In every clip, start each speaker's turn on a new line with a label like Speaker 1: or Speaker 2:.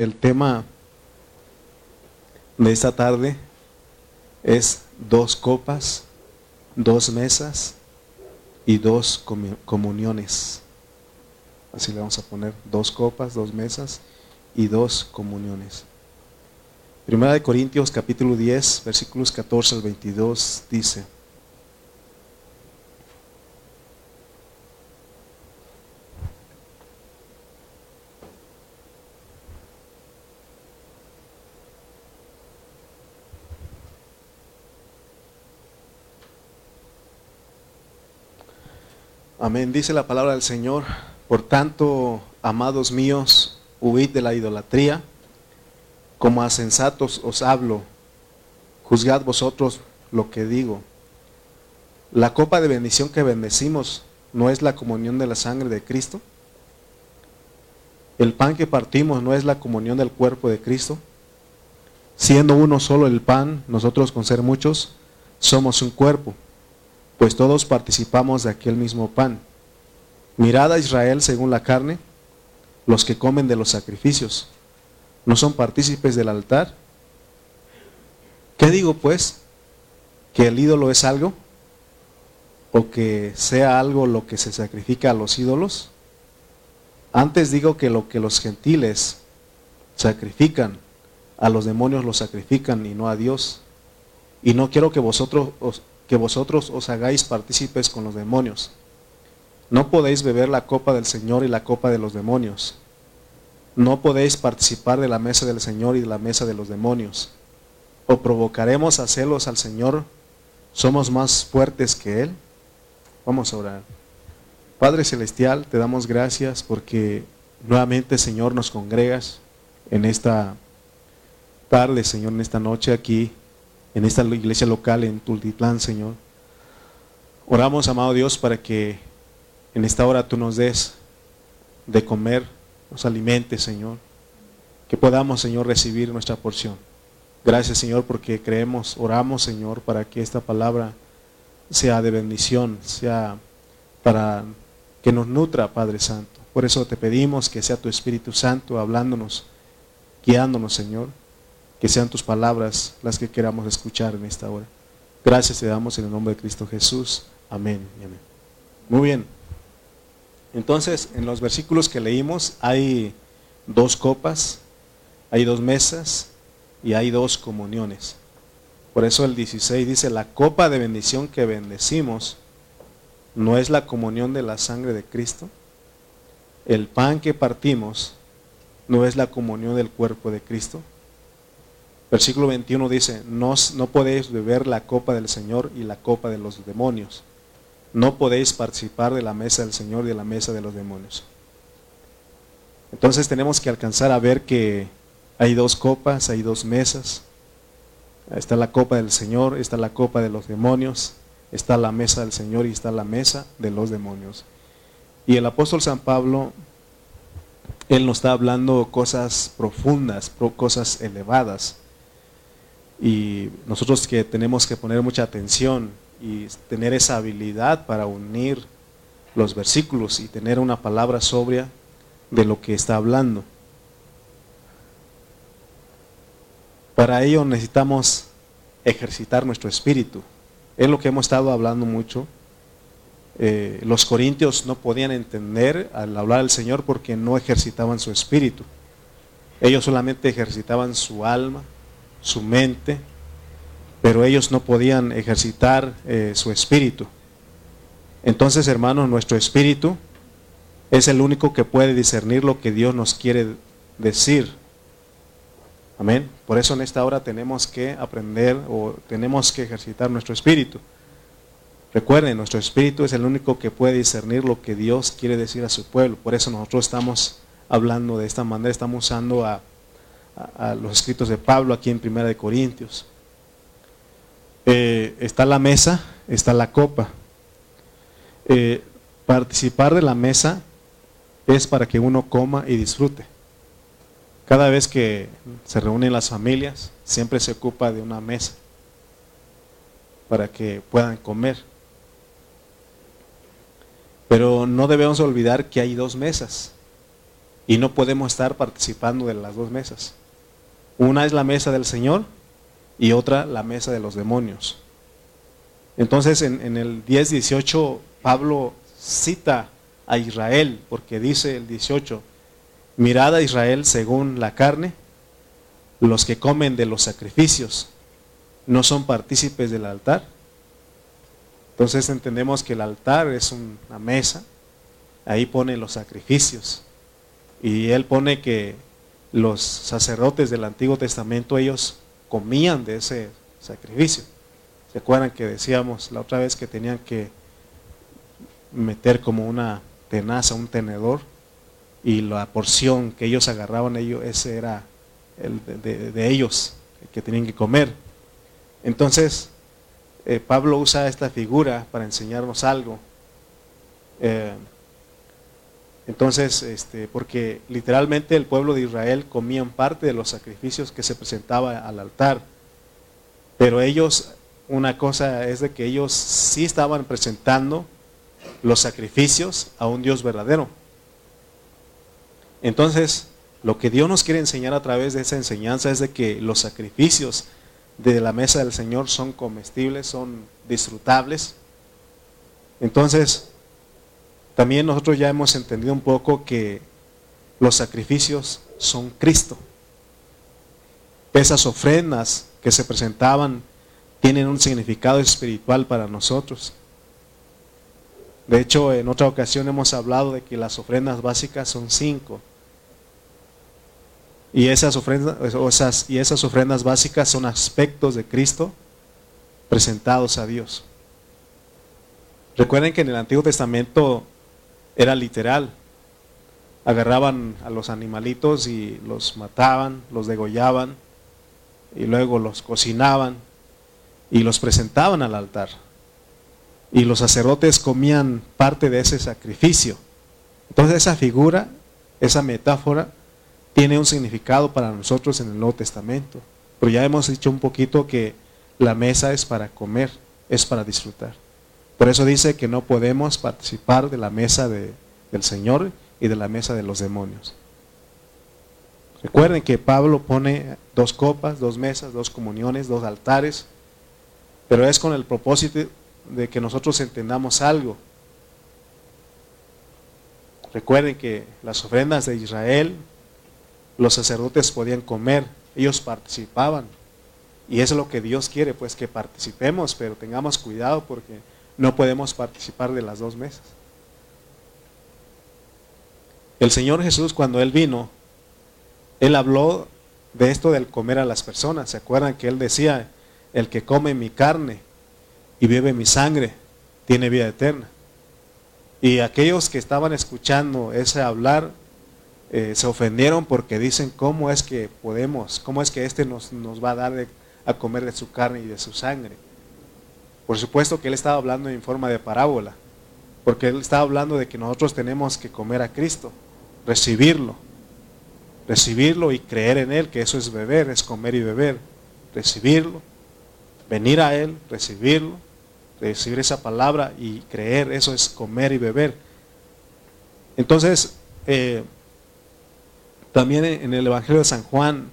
Speaker 1: El tema de esta tarde es dos copas, dos mesas y dos comuniones. Así le vamos a poner dos copas, dos mesas y dos comuniones. Primera de Corintios capítulo 10, versículos 14 al 22 dice, Amén. Dice la palabra del Señor. Por tanto, amados míos, huid de la idolatría. Como a sensatos os hablo. Juzgad vosotros lo que digo. La copa de bendición que bendecimos no es la comunión de la sangre de Cristo. El pan que partimos no es la comunión del cuerpo de Cristo. Siendo uno solo el pan, nosotros con ser muchos, somos un cuerpo pues todos participamos de aquel mismo pan. Mirad a Israel según la carne, los que comen de los sacrificios, ¿no son partícipes del altar? ¿Qué digo pues? ¿Que el ídolo es algo? ¿O que sea algo lo que se sacrifica a los ídolos? Antes digo que lo que los gentiles sacrifican, a los demonios lo sacrifican y no a Dios. Y no quiero que vosotros os, que vosotros os hagáis partícipes con los demonios. No podéis beber la copa del Señor y la copa de los demonios. No podéis participar de la mesa del Señor y de la mesa de los demonios. O provocaremos a celos al Señor. ¿Somos más fuertes que Él? Vamos a orar. Padre Celestial, te damos gracias porque nuevamente, Señor, nos congregas en esta tarde, Señor, en esta noche aquí en esta iglesia local en Tultitlán, Señor. Oramos, amado Dios, para que en esta hora tú nos des de comer, nos alimentes, Señor. Que podamos, Señor, recibir nuestra porción. Gracias, Señor, porque creemos, oramos, Señor, para que esta palabra sea de bendición, sea para que nos nutra, Padre Santo. Por eso te pedimos que sea tu Espíritu Santo hablándonos, guiándonos, Señor que sean tus palabras las que queramos escuchar en esta hora. Gracias te damos en el nombre de Cristo Jesús. Amén amén. Muy bien. Entonces, en los versículos que leímos hay dos copas, hay dos mesas y hay dos comuniones. Por eso el 16 dice, la copa de bendición que bendecimos no es la comunión de la sangre de Cristo. El pan que partimos no es la comunión del cuerpo de Cristo. Versículo 21 dice, no, no podéis beber la copa del Señor y la copa de los demonios. No podéis participar de la mesa del Señor y de la mesa de los demonios. Entonces tenemos que alcanzar a ver que hay dos copas, hay dos mesas. Está la copa del Señor, está la copa de los demonios, está la mesa del Señor y está la mesa de los demonios. Y el apóstol San Pablo, él nos está hablando cosas profundas, cosas elevadas y nosotros que tenemos que poner mucha atención y tener esa habilidad para unir los versículos y tener una palabra sobria de lo que está hablando. Para ello necesitamos ejercitar nuestro espíritu. Es lo que hemos estado hablando mucho. Eh, los corintios no podían entender al hablar al Señor porque no ejercitaban su espíritu. Ellos solamente ejercitaban su alma, su mente, pero ellos no podían ejercitar eh, su espíritu. Entonces, hermanos, nuestro espíritu es el único que puede discernir lo que Dios nos quiere decir. Amén. Por eso en esta hora tenemos que aprender o tenemos que ejercitar nuestro espíritu. Recuerden, nuestro espíritu es el único que puede discernir lo que Dios quiere decir a su pueblo. Por eso nosotros estamos hablando de esta manera, estamos usando a a, los escritos de Pablo aquí en Primera de Corintios. Eh, está la mesa, está la copa. Eh, participar de la mesa es para que uno coma y disfrute. Cada vez que se reúnen las familias, siempre se ocupa de una mesa para que puedan comer. Pero no debemos olvidar que hay dos mesas. Y no podemos estar participando de las dos mesas. Una es la mesa del Señor y otra la mesa de los demonios. Entonces en, en el 10-18 Pablo cita a Israel, porque dice el 18, mirad a Israel según la carne, los que comen de los sacrificios no son partícipes del altar. Entonces entendemos que el altar es una mesa, ahí pone los sacrificios. Y él pone que los sacerdotes del Antiguo Testamento, ellos comían de ese sacrificio. ¿Se acuerdan que decíamos la otra vez que tenían que meter como una tenaza, un tenedor, y la porción que ellos agarraban, ellos, ese era el de, ellos, que tenían que comer. Entonces, eh, Pablo usa esta figura para enseñarnos algo. Eh, entonces, este, porque literalmente el pueblo de Israel comían parte de los sacrificios que se presentaba al altar, pero ellos, una cosa es de que ellos sí estaban presentando los sacrificios a un Dios verdadero. Entonces, lo que Dios nos quiere enseñar a través de esa enseñanza es de que los sacrificios de la mesa del Señor son comestibles, son disfrutables. Entonces, también nosotros ya hemos entendido un poco que los sacrificios son Cristo. Esas ofrendas que se presentaban tienen un significado espiritual para nosotros. De hecho, en otra ocasión hemos hablado de que las ofrendas básicas son cinco. Y esas ofrendas, y esas ofrendas básicas son aspectos de Cristo presentados a Dios. Recuerden que en el Antiguo Testamento era literal. Agarraban a los animalitos y los mataban, los degollaban y luego los cocinaban y los presentaban al altar y los sacerdotes comían parte de ese sacrificio. Entonces esa figura, esa metáfora, tiene un significado para nosotros en el Nuevo Testamento. Pero ya hemos dicho un poquito que la mesa es para comer, es para disfrutar. Por eso dice que no podemos participar de la mesa del Señor y de la mesa de los demonios. Recuerden que Pablo pone dos copas, dos mesas, dos comuniones, dos altares, pero es con el propósito de que nosotros entendamos algo. Recuerden que las ofrendas de Israel, los sacerdotes podían comer, ellos participaban. Y es lo que Dios quiere, pues que participemos, pero tengamos cuidado porque no podemos participar de las dos mesas. El Señor Jesús cuando Él vino, Él habló de esto del comer a las personas. ¿Se acuerdan que Él decía, el que come mi carne y bebe mi sangre, tiene vida eterna. Y aquellos que estaban escuchando ese hablar eh, se ofendieron porque dicen, ¿cómo es que podemos, cómo es que este nos, nos va a dar a comer de su carne y de su sangre? Por supuesto que él estaba hablando en forma de parábola, porque él estaba hablando de que nosotros tenemos que comer a Cristo, recibirlo, recibirlo y creer en él, que eso es beber, es comer y beber, recibirlo, venir a él, recibirlo, recibir esa palabra y creer, eso es comer y beber. Entonces, eh, también en el Evangelio de San Juan,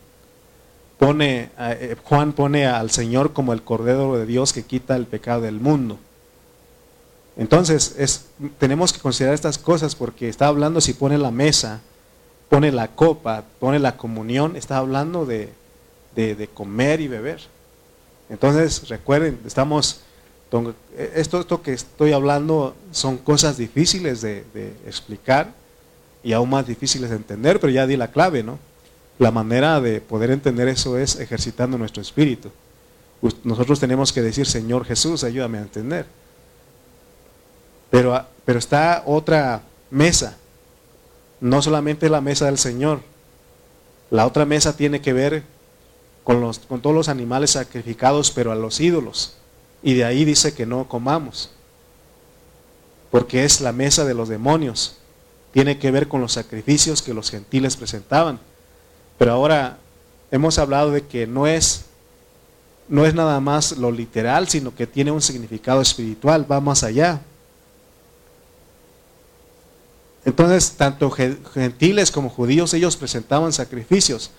Speaker 1: pone, eh, Juan pone al Señor como el Cordero de Dios que quita el pecado del mundo. Entonces, es, tenemos que considerar estas cosas porque está hablando si pone la mesa, pone la copa, pone la comunión, está hablando de, de comer y beber. Entonces, recuerden, estamos esto, esto que estoy hablando son cosas difíciles de, explicar y aún más difíciles de entender, pero ya di la clave, ¿no? La manera de poder entender eso es ejercitando nuestro espíritu. Nosotros tenemos que decir, Señor Jesús, ayúdame a entender. Pero, pero está otra mesa, no solamente la mesa del Señor. La otra mesa tiene que ver con, los, con todos los animales sacrificados, pero a los ídolos. Y de ahí dice que no comamos, porque es la mesa de los demonios. Tiene que ver con los sacrificios que los gentiles presentaban. Pero ahora hemos hablado de que no es, no es nada más lo literal, sino que tiene un significado espiritual, va más allá. Entonces, tanto gentiles como judíos, ellos presentaban sacrificios.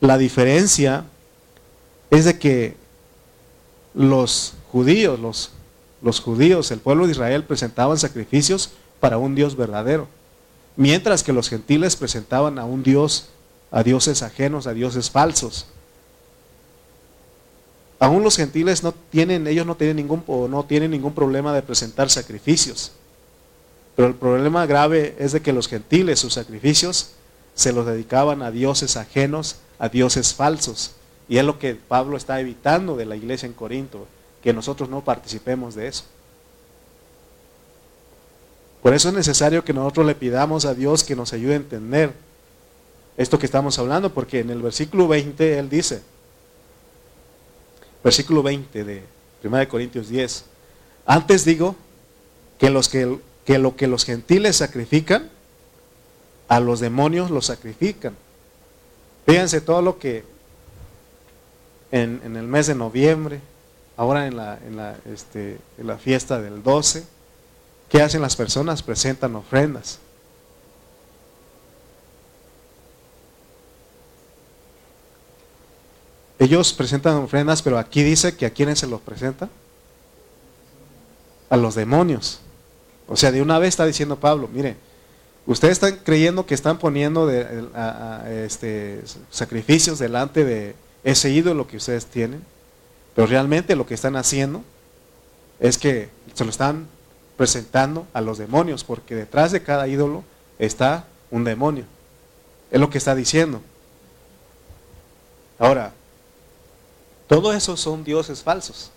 Speaker 1: La diferencia es de que los judíos, los, los judíos, el pueblo de Israel presentaban sacrificios para un Dios verdadero, mientras que los gentiles presentaban a un Dios, a dioses ajenos, a dioses falsos. Aún los gentiles no tienen, ellos no tienen ningún, no tienen ningún problema de presentar sacrificios. Pero el problema grave es de que los gentiles, sus sacrificios, se los dedicaban a dioses ajenos, a dioses falsos. Y es lo que Pablo está evitando de la iglesia en Corinto, que nosotros no participemos de eso. Por eso es necesario que nosotros le pidamos a Dios que nos ayude a entender esto que estamos hablando, porque en el versículo 20 él dice, versículo 20 de 1 Corintios 10, antes digo que, los que, que lo que los gentiles sacrifican, a los demonios los sacrifican. Fíjense todo lo que en, el mes de noviembre, ahora en la, en la, este, en la fiesta del 12, ¿qué hacen las personas? Presentan ofrendas. Ellos presentan ofrendas, pero aquí dice que a quienes se los presenta? A los demonios. O sea, de una vez está diciendo Pablo, mire, ustedes están creyendo que están poniendo este, sacrificios delante de, ese ídolo que ustedes tienen, pero realmente lo que están haciendo es que se lo están presentando a los demonios, porque detrás de cada ídolo está un demonio. Es lo que está diciendo. Ahora, todo eso son dioses falsos.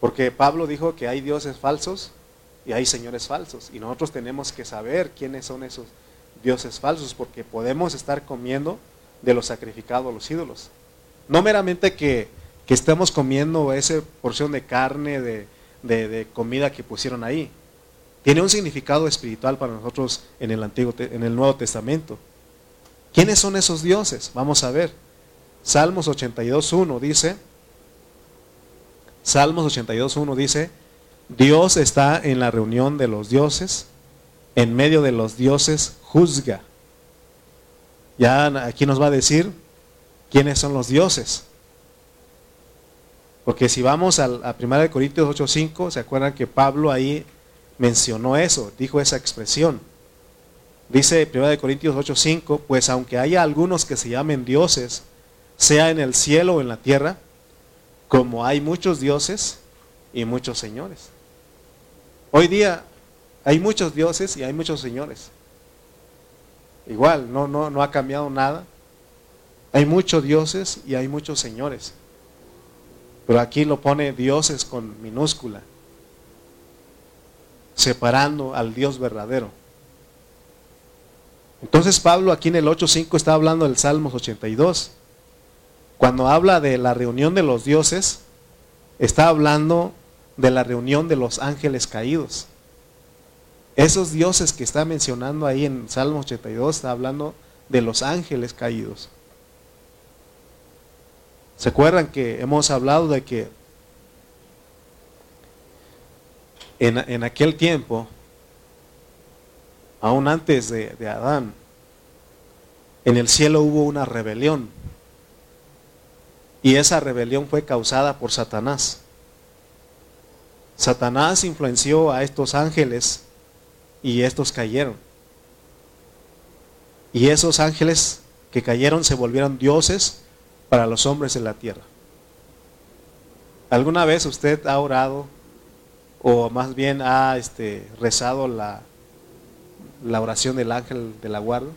Speaker 1: Porque Pablo dijo que hay dioses falsos y hay señores falsos. Y nosotros tenemos que saber quiénes son esos dioses falsos, porque podemos estar comiendo de los sacrificados a los ídolos. No meramente que, estemos comiendo esa porción de carne, de, comida que pusieron ahí. Tiene un significado espiritual para nosotros en el, Antiguo, en el Nuevo Testamento. ¿Quiénes son esos dioses? Vamos a ver. Salmos 82.1 dice, Salmos 82.1 dice, Dios está en la reunión de los dioses, en medio de los dioses juzga. Ya aquí nos va a decir quiénes son los dioses. Porque si vamos a, a 1 Corintios 8:5, se acuerdan que Pablo ahí mencionó eso, dijo esa expresión. Dice 1 Corintios 8:5, pues aunque haya algunos que se llamen dioses, sea en el cielo o en la tierra, como hay muchos dioses y muchos señores. Hoy día hay muchos dioses y hay muchos señores. Igual, no, no, no ha cambiado nada. Hay muchos dioses y hay muchos señores. Pero aquí lo pone dioses con minúscula, separando al Dios verdadero. Entonces Pablo aquí en el 8.5 está hablando del Salmos 82. Cuando habla de la reunión de los dioses, está hablando de la reunión de los ángeles caídos. Esos dioses que está mencionando ahí en Salmos 82 está hablando de los ángeles caídos. ¿Se acuerdan que hemos hablado de que en, aquel tiempo, aún antes de Adán, en el cielo hubo una rebelión? Y esa rebelión fue causada por Satanás. Satanás influenció a estos ángeles y estos cayeron. Y esos ángeles que cayeron se volvieron dioses para los hombres en la tierra. ¿Alguna vez usted ha orado o más bien ha este, rezado la, la oración del ángel de la guarda?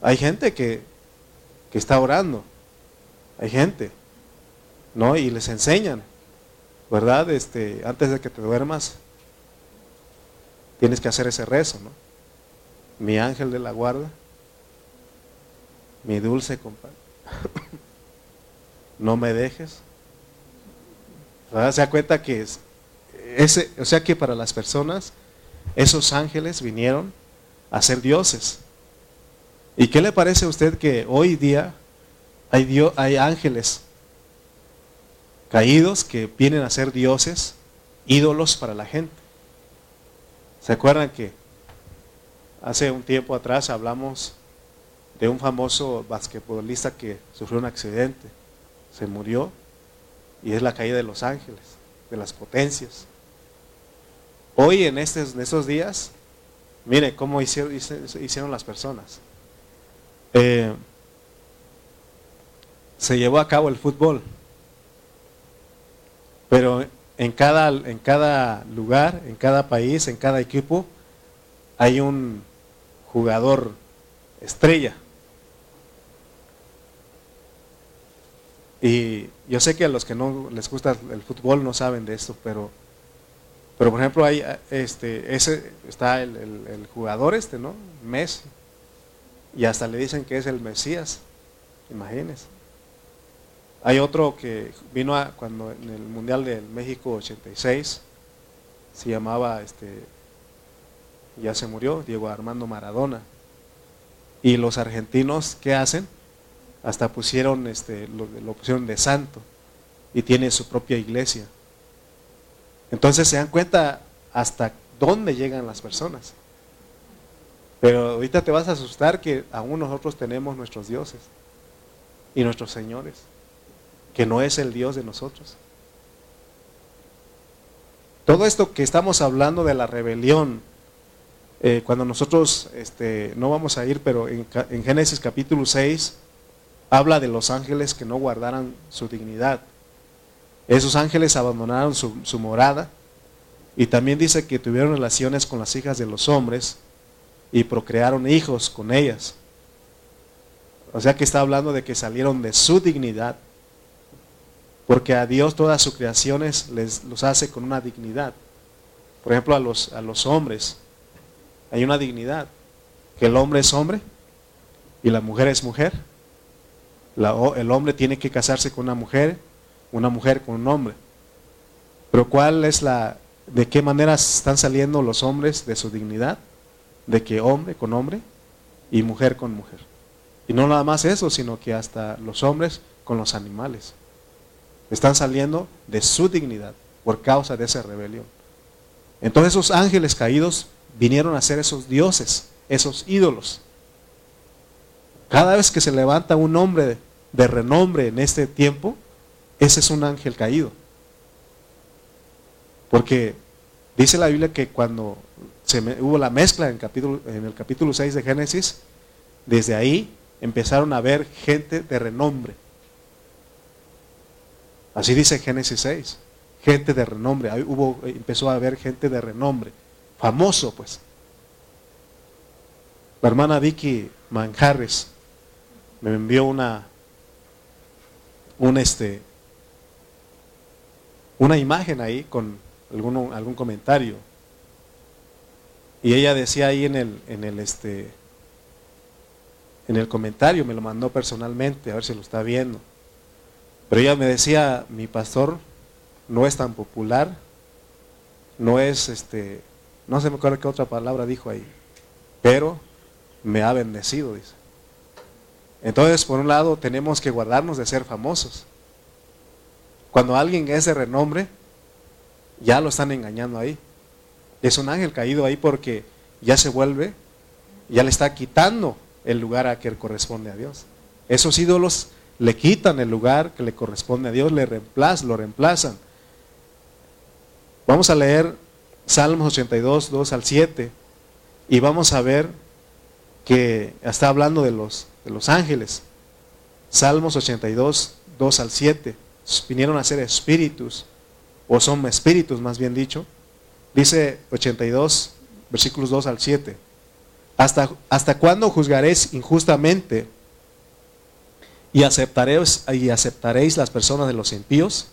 Speaker 1: Hay gente que, que está orando, hay gente, ¿no? Y les enseñan, ¿verdad? Este, antes de que te duermas, tienes que hacer ese rezo, ¿no? Mi ángel de la guarda mi dulce compadre, no me dejes. Se da cuenta que es, ese, o sea que para las personas, esos ángeles vinieron a ser dioses. ¿Y qué le parece a usted que hoy día hay, Dios, hay ángeles caídos que vienen a ser dioses, ídolos para la gente? ¿Se acuerdan que hace un tiempo atrás hablamos de un famoso basquetbolista que sufrió un accidente, se murió y es la caída de los ángeles, de las potencias. Hoy en estos, en días, mire cómo hicieron, hicieron las personas. Eh, se llevó a cabo el fútbol, pero en cada, en cada lugar, en cada país, en cada equipo, hay un jugador estrella. Y yo sé que a los que no les gusta el fútbol no saben de esto, pero, pero por ejemplo, hay este, ese, está el, el jugador este, ¿no? Messi. Y hasta le dicen que es el Mesías. Imagínense. Hay otro que vino a, cuando en el Mundial del México 86, se llamaba, este, ya se murió, Diego Armando Maradona. Y los argentinos, ¿qué hacen? Hasta pusieron, este, lo, lo pusieron de santo y tiene su propia iglesia. Entonces se dan cuenta hasta dónde llegan las personas. Pero ahorita te vas a asustar que aún nosotros tenemos nuestros dioses y nuestros señores que no es el Dios de nosotros. Todo esto que estamos hablando de la rebelión, eh, cuando nosotros, este, no vamos a ir, pero en, Génesis capítulo 6, habla de los ángeles que no guardaran su dignidad. Esos ángeles abandonaron su, su morada y también dice que tuvieron relaciones con las hijas de los hombres y procrearon hijos con ellas. O sea que está hablando de que salieron de su dignidad porque a Dios todas sus creaciones les, los hace con una dignidad. Por ejemplo, a los, a los hombres hay una dignidad, que el hombre es hombre y la mujer es mujer. el hombre tiene que casarse con una mujer, una mujer con un hombre. Pero ¿cuál es la, de qué manera están saliendo los hombres de su dignidad? De que hombre con hombre y mujer con mujer. Y no nada más eso, sino que hasta los hombres con los animales. Están saliendo de su dignidad por causa de esa rebelión. Entonces esos ángeles caídos vinieron a ser esos dioses, esos ídolos. Cada vez que se levanta un hombre de renombre en este tiempo, ese es un ángel caído. Porque dice la Biblia que cuando se hubo la mezcla en, capítulo, en el capítulo 6 de Génesis, desde ahí empezaron a ver gente de renombre. Así dice Génesis 6. Gente de renombre. hubo, empezó a haber gente de renombre. Famoso, pues. La hermana Vicky Manjarres me envió una, un este, una imagen ahí con algún, algún comentario. Y ella decía ahí en el, en el este, en el comentario, me lo mandó personalmente, a ver si lo está viendo. Pero ella me decía, mi pastor no es tan popular, no es este, no se me acuerdo qué otra palabra dijo ahí, pero me ha bendecido, dice. Entonces, por un lado, tenemos que guardarnos de ser famosos. Cuando alguien es de renombre, ya lo están engañando ahí. Es un ángel caído ahí porque ya se vuelve, ya le está quitando el lugar a que corresponde a Dios. Esos ídolos le quitan el lugar que le corresponde a Dios, le reemplazan, lo reemplazan. Vamos a leer Salmos 82, 2 al 7 y vamos a ver que está hablando de los, de los ángeles. Salmos 82, 2 al 7. Vinieron a ser espíritus, o son espíritus más bien dicho. Dice 82, versículos 2 al 7. ¿Hasta, hasta cuándo juzgaréis injustamente? y aceptaréis, y aceptaréis las personas de los impíos.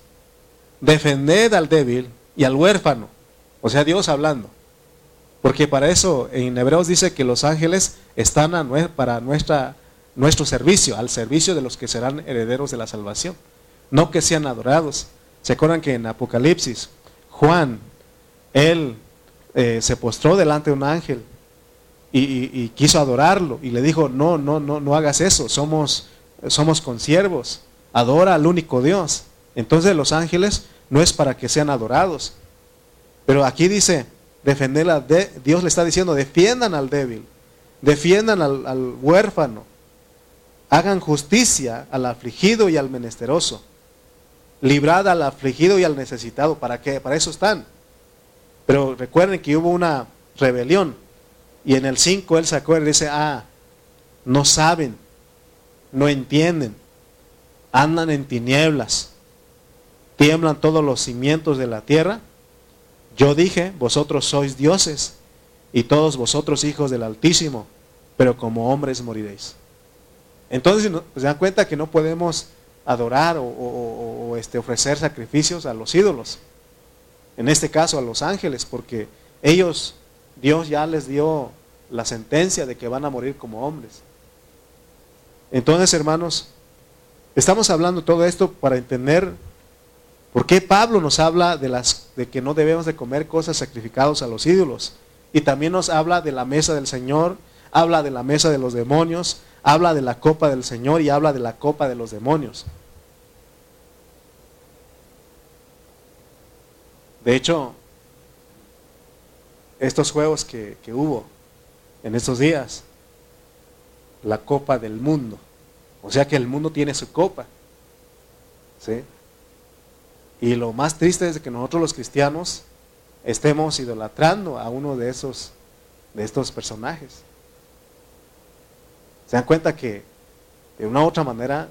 Speaker 1: Defended al débil y al huérfano. O sea, Dios hablando. Porque para eso en Hebreos dice que los ángeles están para nuestra, nuestro servicio, al servicio de los que serán herederos de la salvación. No que sean adorados. ¿Se acuerdan que en Apocalipsis, Juan, él eh, se postró delante de un ángel y, quiso adorarlo y le dijo, no, no, no, no hagas eso, somos somos consiervos, adora al único Dios. Entonces los ángeles no es para que sean adorados. Pero aquí dice, defender al de, Dios le está diciendo, defiendan al débil, defiendan al, al huérfano, hagan justicia al afligido y al menesteroso, librad al afligido y al necesitado. ¿Para qué? Para eso están. Pero recuerden que hubo una rebelión. Y en el 5 él se acuerda y dice, ah, no saben, no entienden, andan en tinieblas, tiemblan todos los cimientos de la tierra. Yo dije, vosotros sois dioses y todos vosotros hijos del Altísimo, pero como hombres moriréis. Entonces se dan cuenta que no podemos adorar o, este, ofrecer sacrificios a los ídolos. En este caso a los ángeles, porque ellos Dios ya les dio la sentencia de que van a morir como hombres. Entonces, hermanos, estamos hablando todo esto para entender por qué Pablo nos habla de, las, de que no debemos de comer cosas sacrificadas a los ídolos. Y también nos habla de la mesa del Señor, habla de la mesa de los demonios, habla de la copa del Señor y habla de la copa de los demonios. De hecho, estos juegos que, hubo en estos días, la copa del mundo. O sea que el mundo tiene su copa. ¿sí? Y lo más triste es que nosotros los cristianos estemos idolatrando a uno de esos de estos personajes. Se dan cuenta que de una u otra manera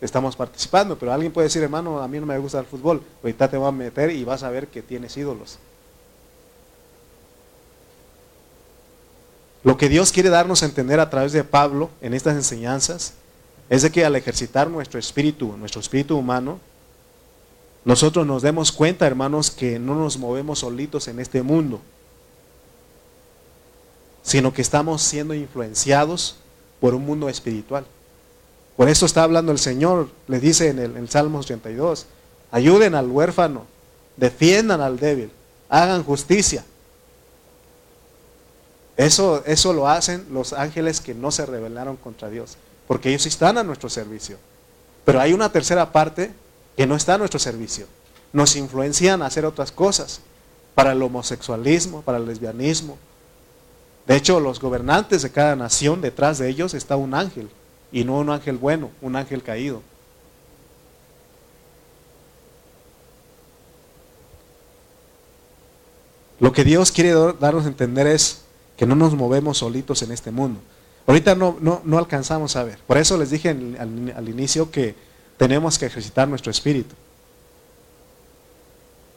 Speaker 1: estamos participando, pero alguien puede decir, hermano, a mí no me gusta el fútbol, ahorita te voy a meter y vas a ver que tienes ídolos. Lo que Dios quiere darnos a entender a través de Pablo en estas enseñanzas es de que al ejercitar nuestro espíritu, nuestro espíritu humano, nosotros nos demos cuenta, hermanos, que no nos movemos solitos en este mundo, sino que estamos siendo influenciados por un mundo espiritual. Por eso está hablando el Señor, le dice en el, en Salmo 82, ayuden al huérfano, defiendan al débil, hagan justicia, eso, eso lo hacen los ángeles que no se rebelaron contra Dios, porque ellos están a nuestro servicio. Pero hay una tercera parte que no está a nuestro servicio. Nos influencian a hacer otras cosas, para el homosexualismo, para el lesbianismo. De hecho, los gobernantes de cada nación, detrás de ellos está un ángel, y no un ángel bueno, un ángel caído. Lo que Dios quiere darnos a entender es que no nos movemos solitos en este mundo. Ahorita no, no, alcanzamos a ver. Por eso les dije al, inicio que tenemos que ejercitar nuestro espíritu.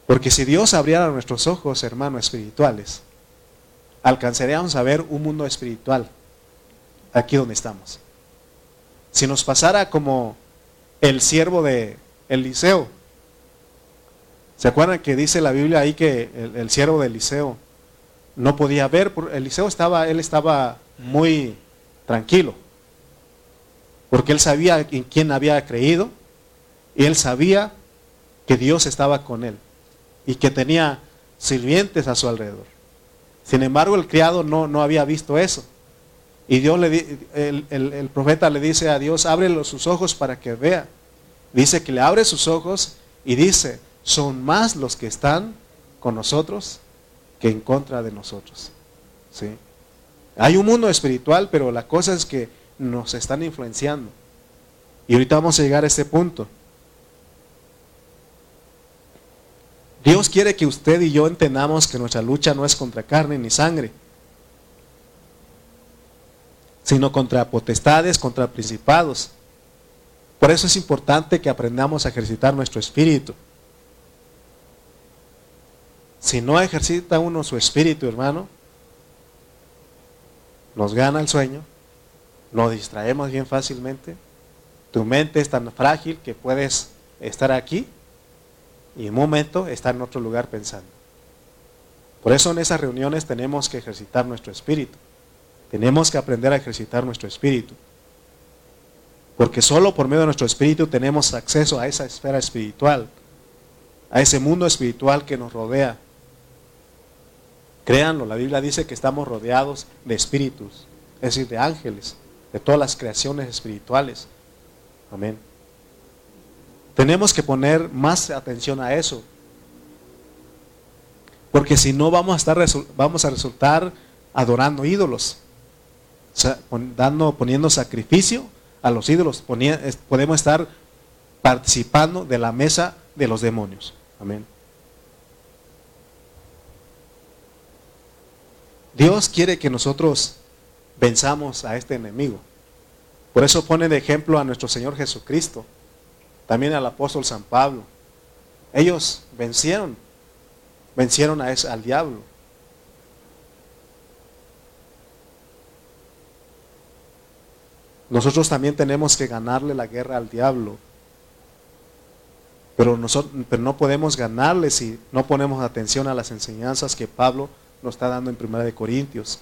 Speaker 1: Porque si Dios abriera nuestros ojos, hermanos espirituales, alcanzaríamos a ver un mundo espiritual aquí donde estamos. Si nos pasara como el siervo de Eliseo, ¿se acuerdan que dice la Biblia ahí que el, siervo de Eliseo no podía ver, Eliseo estaba, él estaba muy tranquilo, porque él sabía en quién había creído y él sabía que Dios estaba con él y que tenía sirvientes a su alrededor. Sin embargo, el criado no, no había visto eso. Y Dios le, el, el, profeta le dice a Dios, ábrele sus ojos para que vea. Dice que le abre sus ojos y dice, son más los que están con nosotros que en contra de nosotros. ¿sí? Hay un mundo espiritual, pero la cosa es que nos están influenciando. Y ahorita vamos a llegar a este punto. Dios quiere que usted y yo entendamos que nuestra lucha no es contra carne ni sangre, sino contra potestades, contra principados. Por eso es importante que aprendamos a ejercitar nuestro espíritu. Si no ejercita uno su espíritu, hermano, nos gana el sueño, nos distraemos bien fácilmente, tu mente es tan frágil que puedes estar aquí y en un momento estar en otro lugar pensando. Por eso en esas reuniones tenemos que ejercitar nuestro espíritu. Tenemos que aprender a ejercitar nuestro espíritu. Porque solo por medio de nuestro espíritu tenemos acceso a esa esfera espiritual, a ese mundo espiritual que nos rodea, Créanlo, la Biblia dice que estamos rodeados de espíritus, es decir, de ángeles, de todas las creaciones espirituales. Amén. Tenemos que poner más atención a eso. Porque si no vamos a, estar, vamos a resultar adorando ídolos, dando, poniendo sacrificio a los ídolos, podemos estar participando de la mesa de los demonios. Amén. Dios quiere que nosotros venzamos a este enemigo. Por eso pone de ejemplo a nuestro Señor Jesucristo, también al apóstol San Pablo. Ellos vencieron, vencieron a ese, al diablo. Nosotros también tenemos que ganarle la guerra al diablo. Pero, nosotros, no podemos ganarle si no ponemos atención a las enseñanzas que Pablo nos está dando en Primera de Corintios.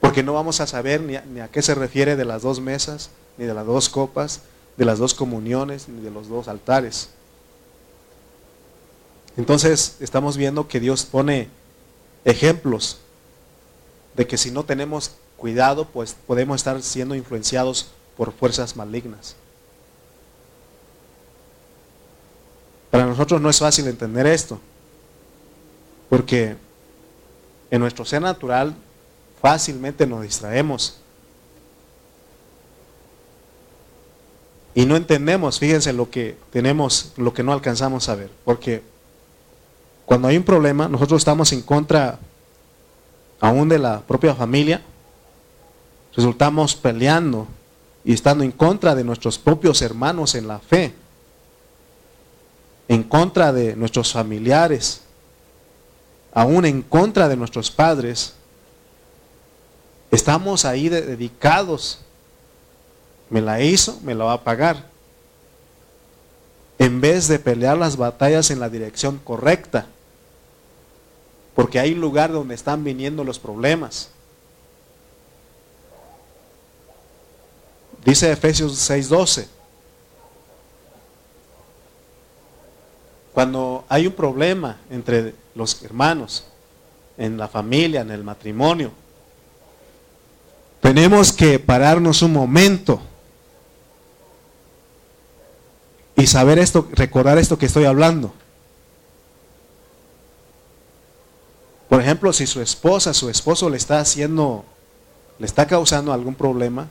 Speaker 1: Porque no vamos a saber ni a, ni a, qué se refiere de las dos mesas, ni de las dos copas, de las dos comuniones, ni de los dos altares. Entonces estamos viendo que Dios pone ejemplos de que si no tenemos cuidado, pues podemos estar siendo influenciados por fuerzas malignas. Para nosotros no es fácil entender esto, porque en nuestro ser natural fácilmente nos distraemos. Y no entendemos, fíjense lo que tenemos, lo que no alcanzamos a ver. Porque cuando hay un problema, nosotros estamos en contra aún de la propia familia, resultamos peleando y estando en contra de nuestros propios hermanos en la fe, en contra de nuestros familiares, aún en contra de nuestros padres, estamos ahí dedicados. Me la hizo, me la va a pagar. En vez de pelear las batallas en la dirección correcta. Porque hay un lugar donde están viniendo los problemas. Dice Efesios 6:12. Cuando hay un problema entre los hermanos, en la familia, en el matrimonio, tenemos que pararnos un momento y saber esto, recordar esto que estoy hablando. Por ejemplo, si su esposa, su esposo le está haciendo, le está causando algún problema,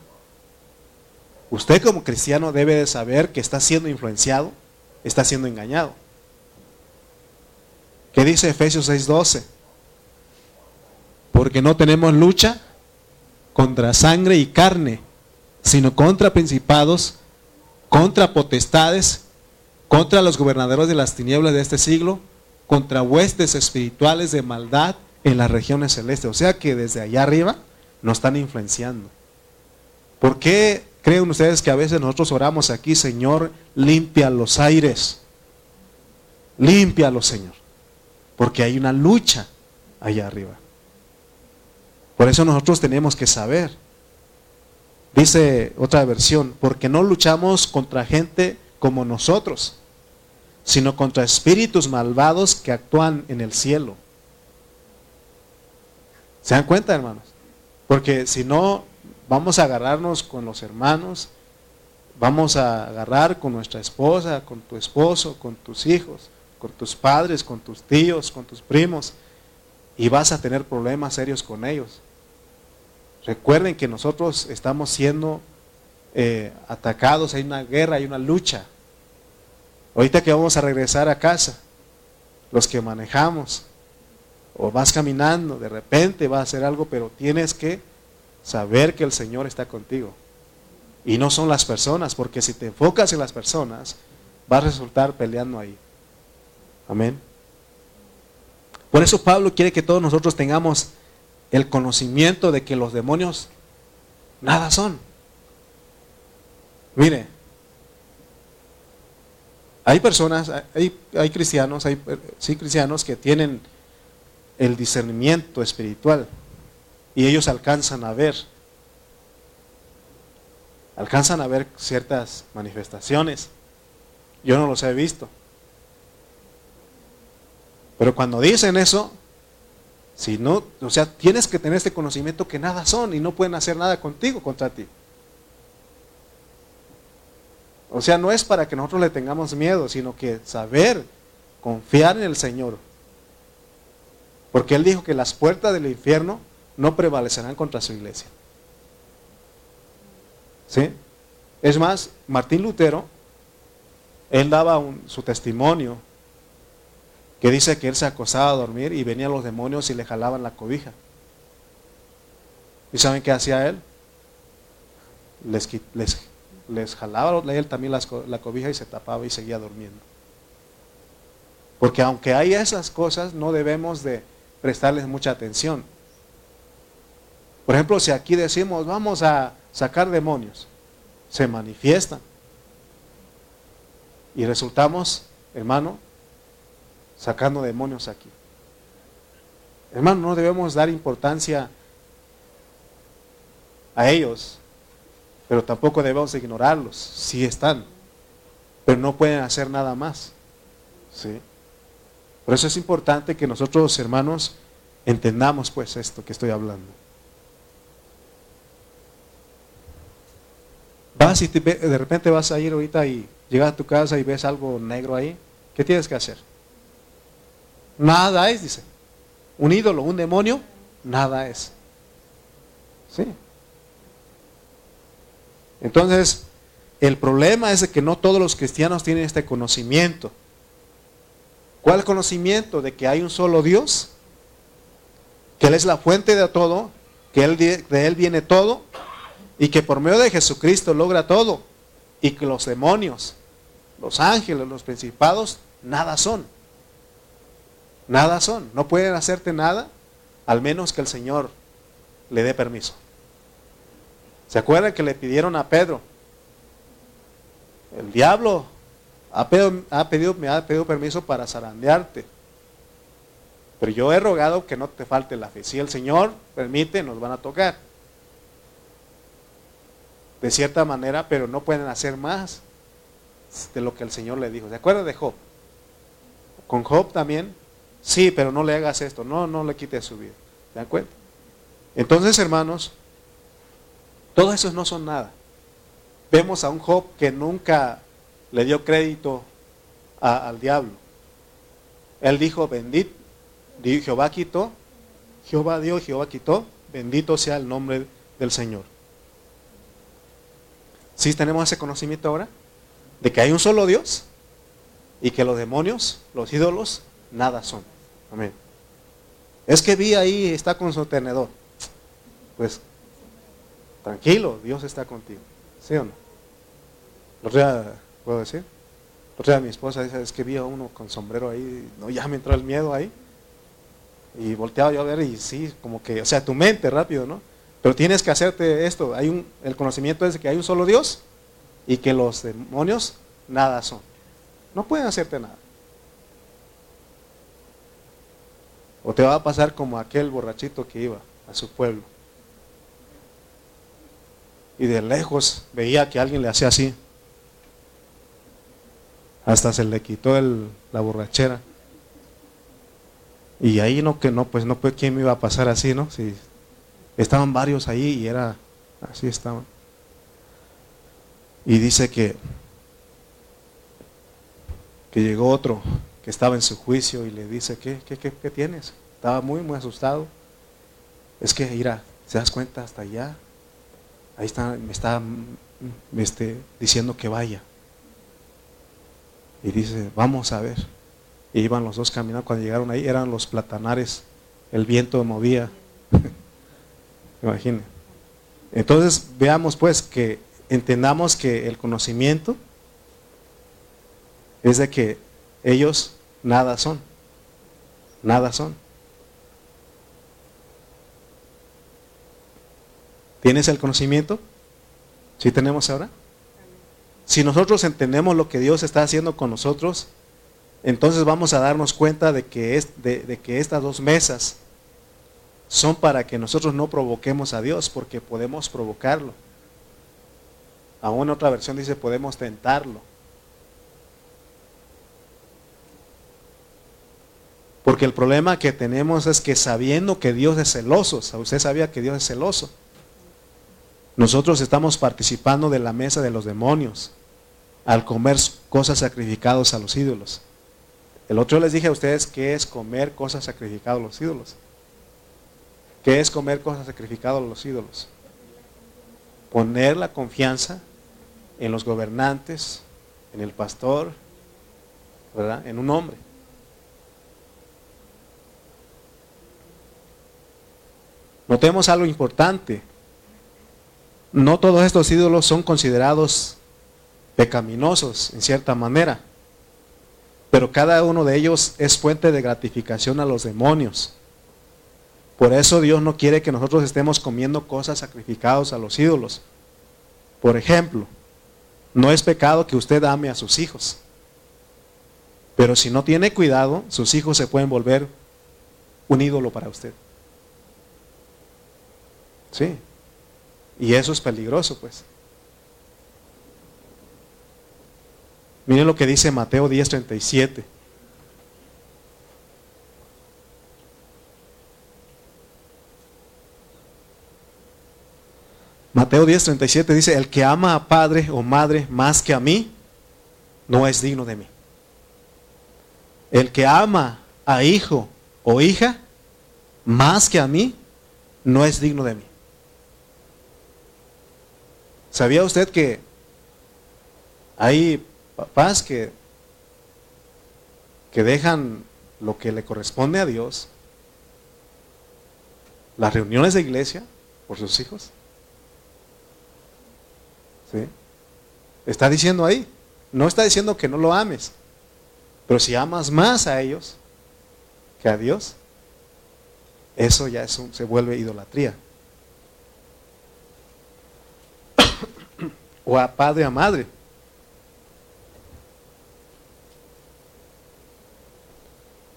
Speaker 1: Usted como cristiano debe de saber que está siendo influenciado, está siendo engañado. ¿Qué dice Efesios 6:12? Porque no tenemos lucha contra sangre y carne, sino contra principados, contra potestades, contra los gobernadores de las tinieblas de este siglo, contra huestes espirituales de maldad en las regiones celestes. O sea que desde allá arriba nos están influenciando. ¿Por qué ¿Creen ustedes que a veces nosotros oramos aquí, Señor, limpia los aires? Límpialos, Señor. Porque hay una lucha allá arriba. Por eso nosotros tenemos que saber. Dice otra versión, porque no luchamos contra gente como nosotros, sino contra espíritus malvados que actúan en el cielo. ¿Se dan cuenta, hermanos? Porque si no, Vamos a agarrarnos con los hermanos, vamos a agarrar con nuestra esposa, con tu esposo, con tus hijos, con tus padres, con tus tíos, con tus primos, y vas a tener problemas serios con ellos. Recuerden que nosotros estamos siendo eh, atacados, hay una guerra, hay una lucha. Ahorita que vamos a regresar a casa, los que manejamos, o vas caminando, de repente va a hacer algo, pero tienes que saber que el Señor está contigo. Y no son las personas, porque si te enfocas en las personas, vas a resultar peleando ahí. Amén. Por eso Pablo quiere que todos nosotros tengamos el conocimiento de que los demonios nada son. Mire, hay personas, hay, hay cristianos, hay sí cristianos que tienen el discernimiento espiritual y ellos alcanzan a ver, alcanzan a ver ciertas manifestaciones. Yo no los he visto. Pero cuando dicen eso, si no, o sea, tienes que tener este conocimiento que nada son y no pueden hacer nada contigo contra ti. O sea, no es para que nosotros le tengamos miedo, sino que saber, confiar en el Señor. Porque él dijo que las puertas del infierno no prevalecerán contra su iglesia. ¿Sí? Es más, Martín Lutero, él daba su testimonio que dice que él se acostaba a dormir y venían los demonios y le jalaban la cobija. ¿Y saben qué hacía él? Les, les, les jalaba él también la cobija y se tapaba y seguía durmiendo. Porque aunque hay esas cosas, no debemos de prestarles mucha atención. Por ejemplo, si aquí decimos, vamos a sacar demonios, se manifiestan. Y resultamos, hermano, sacando demonios aquí. Hermano, no debemos dar importancia a ellos, pero tampoco debemos ignorarlos. Sí están, pero no pueden hacer nada más. ¿sí? Por eso es importante que nosotros, hermanos, entendamos pues esto que estoy hablando. Vas y de repente vas a ir ahorita y llegas a tu casa y ves algo negro ahí, ¿qué tienes que hacer? Nada es, dice. Un ídolo, un demonio, nada es. Sí. Entonces, el problema es que no todos los cristianos tienen este conocimiento. ¿Cuál conocimiento? De que hay un solo Dios, que Él es la fuente de todo, que él, de Él viene todo, y que por medio de Jesucristo logra todo, y que los demonios, los ángeles, los principados, nada son. Nada son, no pueden hacerte nada al menos que el Señor le dé permiso. ¿Se acuerdan que le pidieron a Pedro? El diablo ha pedido, me ha pedido permiso para zarandearte. Pero yo he rogado que no te falte la fe. Si el Señor permite, nos van a tocar. De cierta manera, pero no pueden hacer más de lo que el Señor le dijo. ¿Se acuerdan de Job? Con Job también Sí, pero no le hagas esto. No, no le quites su vida. ¿De acuerdo? Entonces, hermanos, todo eso no son nada. Vemos a un Job que nunca le dio crédito al diablo. Él dijo, bendito, Jehová quitó, Jehová dio, Jehová quitó, bendito sea el nombre del Señor. ¿Sí tenemos ese conocimiento ahora? De que hay un solo Dios y que los demonios, los ídolos, nada son. Amén. Es que vi ahí, está con su tenedor. Pues, tranquilo, Dios está contigo. ¿Sí o no? Lo ¿puedo decir? Lo mi esposa dice, es que vi a uno con sombrero ahí, no, ya me entró el miedo ahí. Y volteaba yo a ver y sí, como que, o sea, tu mente rápido, ¿no? Pero tienes que hacerte esto. Hay un, el conocimiento es de que hay un solo Dios y que los demonios nada son. No pueden hacerte nada. O te va a pasar como aquel borrachito que iba a su pueblo. Y de lejos veía que alguien le hacía así. Hasta se le quitó la borrachera. Y ahí no que no, pues no pues quién me iba a pasar así, ¿no? Estaban varios ahí y era así estaban. Y dice que que llegó otro que estaba en su juicio y le dice, ¿qué, qué, qué, tienes? Estaba muy, muy asustado. Es que, mira, ¿se das cuenta hasta allá? Ahí está, me está este, diciendo que vaya. Y dice, vamos a ver. Y iban los dos caminando. Cuando llegaron ahí, eran los platanares. El viento movía. Imaginen. Entonces, veamos pues que entendamos que el conocimiento es de que ellos nada son. Nada son. ¿Tienes el conocimiento? ¿Sí tenemos ahora? Si nosotros entendemos lo que Dios está haciendo con nosotros, entonces vamos a darnos cuenta de que, es, de que estas dos mesas son para que nosotros no provoquemos a Dios, porque podemos provocarlo. Aún otra versión dice podemos tentarlo. Porque el problema que tenemos es que sabiendo que Dios es celoso, usted sabía que Dios es celoso, nosotros estamos participando de la mesa de los demonios al comer cosas sacrificadas a los ídolos. El otro les dije a ustedes que es comer cosas sacrificadas a los ídolos. ¿Qué es comer cosas sacrificadas a los ídolos? Poner la confianza en los gobernantes, en el pastor, ¿verdad? En un hombre. Notemos algo importante. No todos estos ídolos son considerados pecaminosos en cierta manera, pero cada uno de ellos es fuente de gratificación a los demonios. Por eso Dios no quiere que nosotros estemos comiendo cosas sacrificadas a los ídolos. Por ejemplo, no es pecado que usted ame a sus hijos. Pero si no tiene cuidado, sus hijos se pueden volver un ídolo para usted. Sí. Y eso es peligroso, pues. Miren lo que dice Mateo 10:37. Mateo 10:37 dice, el que ama a padre o madre más que a mí, no es digno de mí. El que ama a hijo o hija más que a mí, no es digno de mí. ¿Sabía usted que hay papás que, que dejan lo que le corresponde a Dios, las reuniones de iglesia, por sus hijos? Está diciendo ahí, no está diciendo que no lo ames, pero si amas más a ellos que a Dios, eso ya es se vuelve idolatría. o a padre a madre.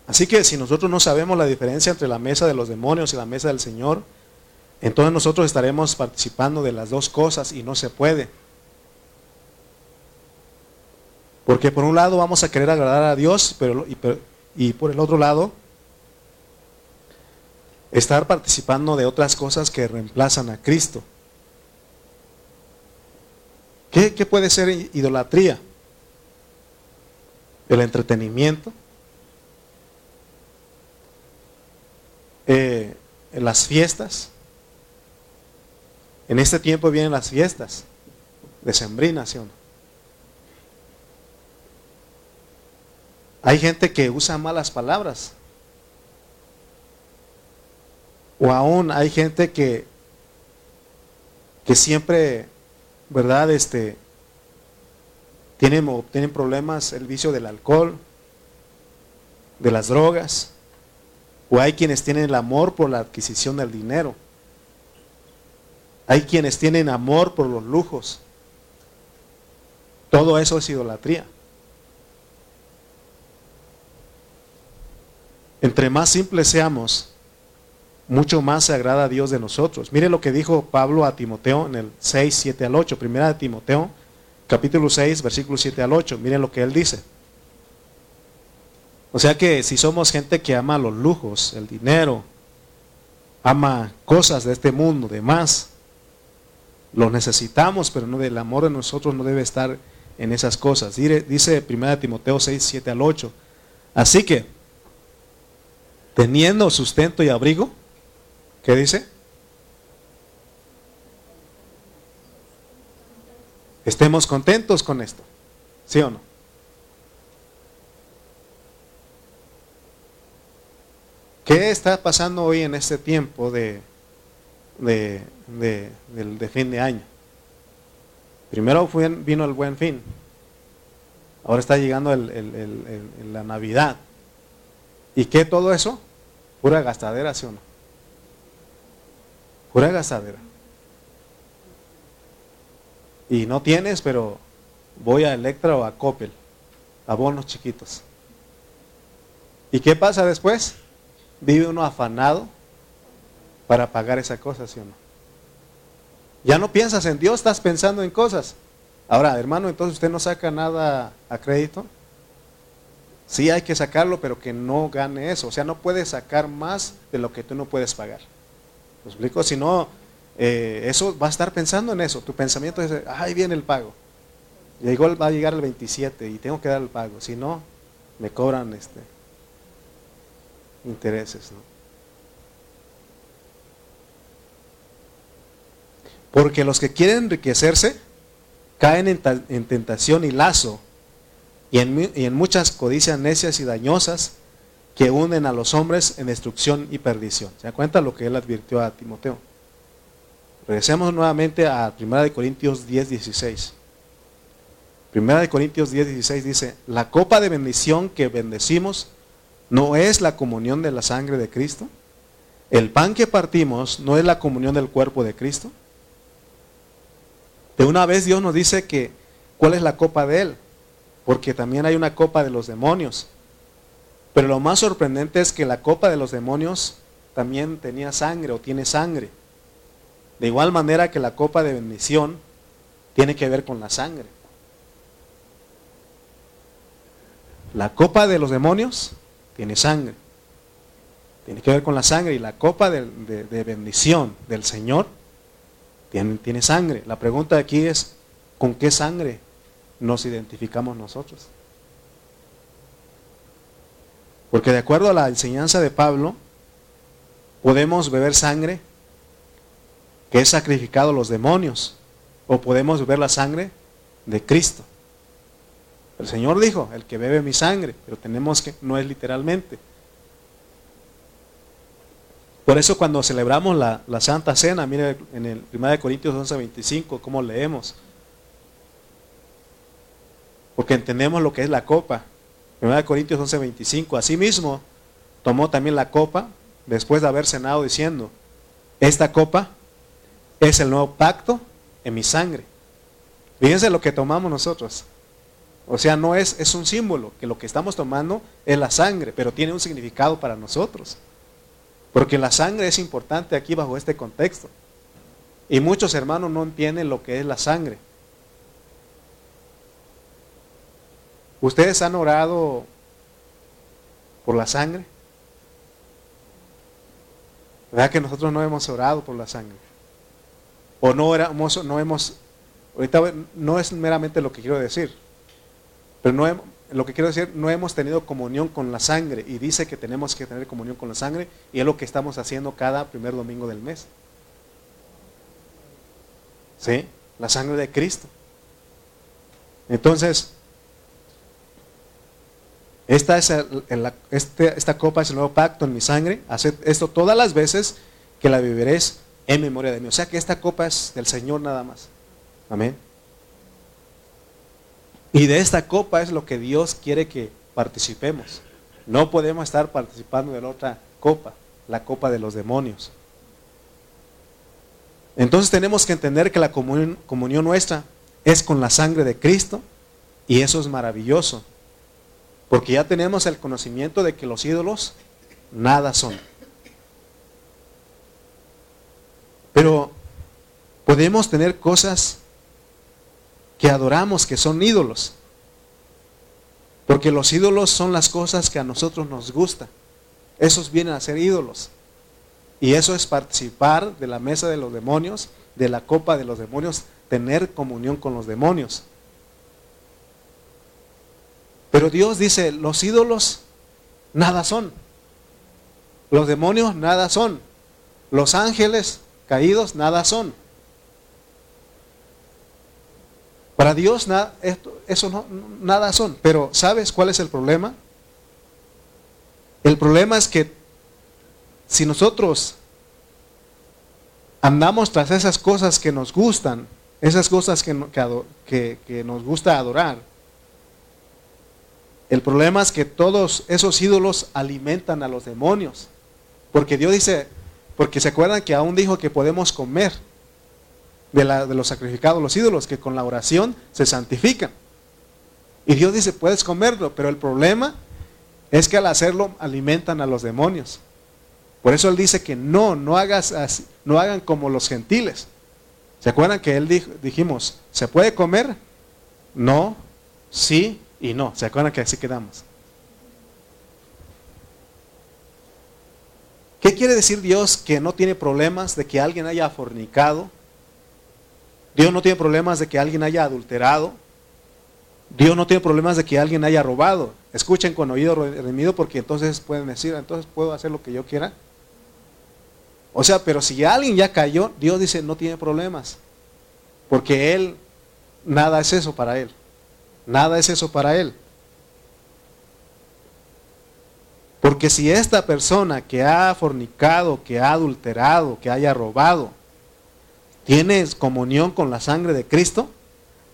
Speaker 1: Así que si nosotros no sabemos la diferencia entre la mesa de los demonios y la mesa del Señor, entonces nosotros estaremos participando de las dos cosas y no se puede. Porque por un lado vamos a querer agradar a Dios, pero, y, por el otro lado estar participando de otras cosas que reemplazan a Cristo. ¿Qué, puede ser idolatría? El entretenimiento. Eh, las fiestas. En este tiempo vienen las fiestas de ¿sí o no? Hay gente que usa malas palabras. O aún hay gente que, que siempre ¿verdad? Este, tienen, tienen problemas el vicio del alcohol, de las drogas, o hay quienes tienen el amor por la adquisición del dinero. Hay quienes tienen amor por los lujos. Todo eso es idolatría. Entre más simples seamos, mucho más se agrada a Dios de nosotros. Mire lo que dijo Pablo a Timoteo en el 6, 7 al 8. Primera de Timoteo, capítulo 6, versículo 7 al 8. Miren lo que él dice. O sea que si somos gente que ama los lujos, el dinero, ama cosas de este mundo, de más, lo necesitamos, pero no del amor de nosotros no debe estar en esas cosas. Dice, Primera de Timoteo 6, 7 al 8. Así que, teniendo sustento y abrigo, ¿Qué dice? Estemos contentos con esto. ¿Sí o no? ¿Qué está pasando hoy en este tiempo de, de, fin de año? Primero vino el buen fin. Ahora está llegando la Navidad. ¿Y qué todo eso? Pura gastadera, ¿sí o no? Pura gastadera. Y no tienes, pero voy a Electra o a Coppel, a bonos chiquitos. ¿Y qué pasa después? Vive uno afanado para pagar esa cosa, ¿sí o no? Ya no piensas en Dios, estás pensando en cosas. Ahora, hermano, entonces usted no saca nada a crédito. Sí hay que sacarlo, pero que no gane eso. O sea, no puedes sacar más de lo que tú no puedes pagar. ¿Me explico? Si no, eh, eso va a estar pensando en eso. Tu pensamiento es, ahí viene el pago. Llegó, va a llegar el 27 y tengo que dar el pago. Si no, me cobran este intereses, ¿no? Porque los que quieren enriquecerse caen en, tentación y lazo y en, y en muchas codicias necias y dañosas que hunden a los hombres en destrucción y perdición. ¿Se da cuenta lo que él advirtió a Timoteo? Regresemos nuevamente a 1 Corintios 10, 16. 1 Corintios 10, 16 dice, la copa de bendición que bendecimos no es la comunión de la sangre de Cristo. El pan que partimos no es la comunión del cuerpo de Cristo. De una vez Dios nos dice que cuál es la copa de Él, porque también hay una copa de los demonios. Pero lo más sorprendente es que la copa de los demonios también tenía sangre o tiene sangre. De igual manera que la copa de bendición tiene que ver con la sangre. La copa de los demonios tiene sangre. Tiene que ver con la sangre. Y la copa de, bendición del Señor tiene, tiene sangre. La pregunta aquí es, ¿con qué sangre nos identificamos nosotros? Porque de acuerdo a la enseñanza de Pablo, podemos beber sangre que es sacrificado a los demonios, o podemos beber la sangre de Cristo. El Señor dijo, el que bebe mi sangre, pero tenemos que, no es literalmente. Por eso cuando celebramos la, Santa Cena, mire en el 1 Corintios 11, 25, cómo leemos. Porque entendemos lo que es la copa. 1 Corintios 11, 25. Asimismo, tomó también la copa después de haber cenado diciendo, esta copa es el nuevo pacto en mi sangre. Fíjense lo que tomamos nosotros. O sea, no es, es un símbolo, que lo que estamos tomando es la sangre, pero tiene un significado para nosotros. Porque la sangre es importante aquí bajo este contexto. Y muchos hermanos no entienden lo que es la sangre. ¿Ustedes han orado por la sangre? ¿Verdad que nosotros no hemos orado por la sangre? O no, éramos, no hemos, ahorita no es meramente lo que quiero decir, pero no lo que quiero decir, no hemos tenido comunión con la sangre y dice que tenemos que tener comunión con la sangre y es lo que estamos haciendo cada primer domingo del mes. ¿Sí? La sangre de Cristo. Entonces, esta, es este, esta copa es el nuevo pacto en mi sangre. Haced esto todas las veces que la beberéis en memoria de mí. O sea que esta copa es del Señor nada más. Amén. Y de esta copa es lo que Dios quiere que participemos. No podemos estar participando de la otra copa, la copa de los demonios. Entonces tenemos que entender que la comunión, comunión nuestra es con la sangre de Cristo y eso es maravilloso. Porque ya tenemos el conocimiento de que los ídolos nada son. Pero podemos tener cosas que adoramos, que son ídolos. Porque los ídolos son las cosas que a nosotros nos gustan. Esos vienen a ser ídolos. Y eso es participar de la mesa de los demonios, de la copa de los demonios, tener comunión con los demonios. Pero Dios dice, los ídolos nada son. Los demonios nada son. Los ángeles caídos nada son. Para Dios nada, eso no, nada son. Pero ¿sabes cuál es el problema? El problema es que si nosotros andamos tras esas cosas que nos gustan, esas cosas que, que, que nos gusta adorar, el problema es que todos esos ídolos alimentan a los demonios. Porque Dios dice, porque se acuerdan que aún dijo que podemos comer de, los sacrificados, los ídolos, que con la oración se santifican. Y Dios dice, puedes comerlo, pero el problema es que al hacerlo alimentan a los demonios. Por eso Él dice que no, no, hagas así, no hagan como los gentiles. ¿Se acuerdan que Él dijimos, ¿se puede comer? No, sí y no. ¿Se acuerdan que así quedamos? ¿Qué quiere decir Dios que no tiene problemas de que alguien haya fornicado? Dios no tiene problemas de que alguien haya adulterado. Dios no tiene problemas de que alguien haya robado. Escuchen con oído redimido porque entonces pueden decir, entonces puedo hacer lo que yo quiera. O sea, pero si alguien ya cayó, Dios dice, no tiene problemas. Porque Él, nada es eso para Él. Nada es eso para Él. Porque si esta persona que ha fornicado, que ha adulterado, que haya robado, tiene comunión con la sangre de Cristo,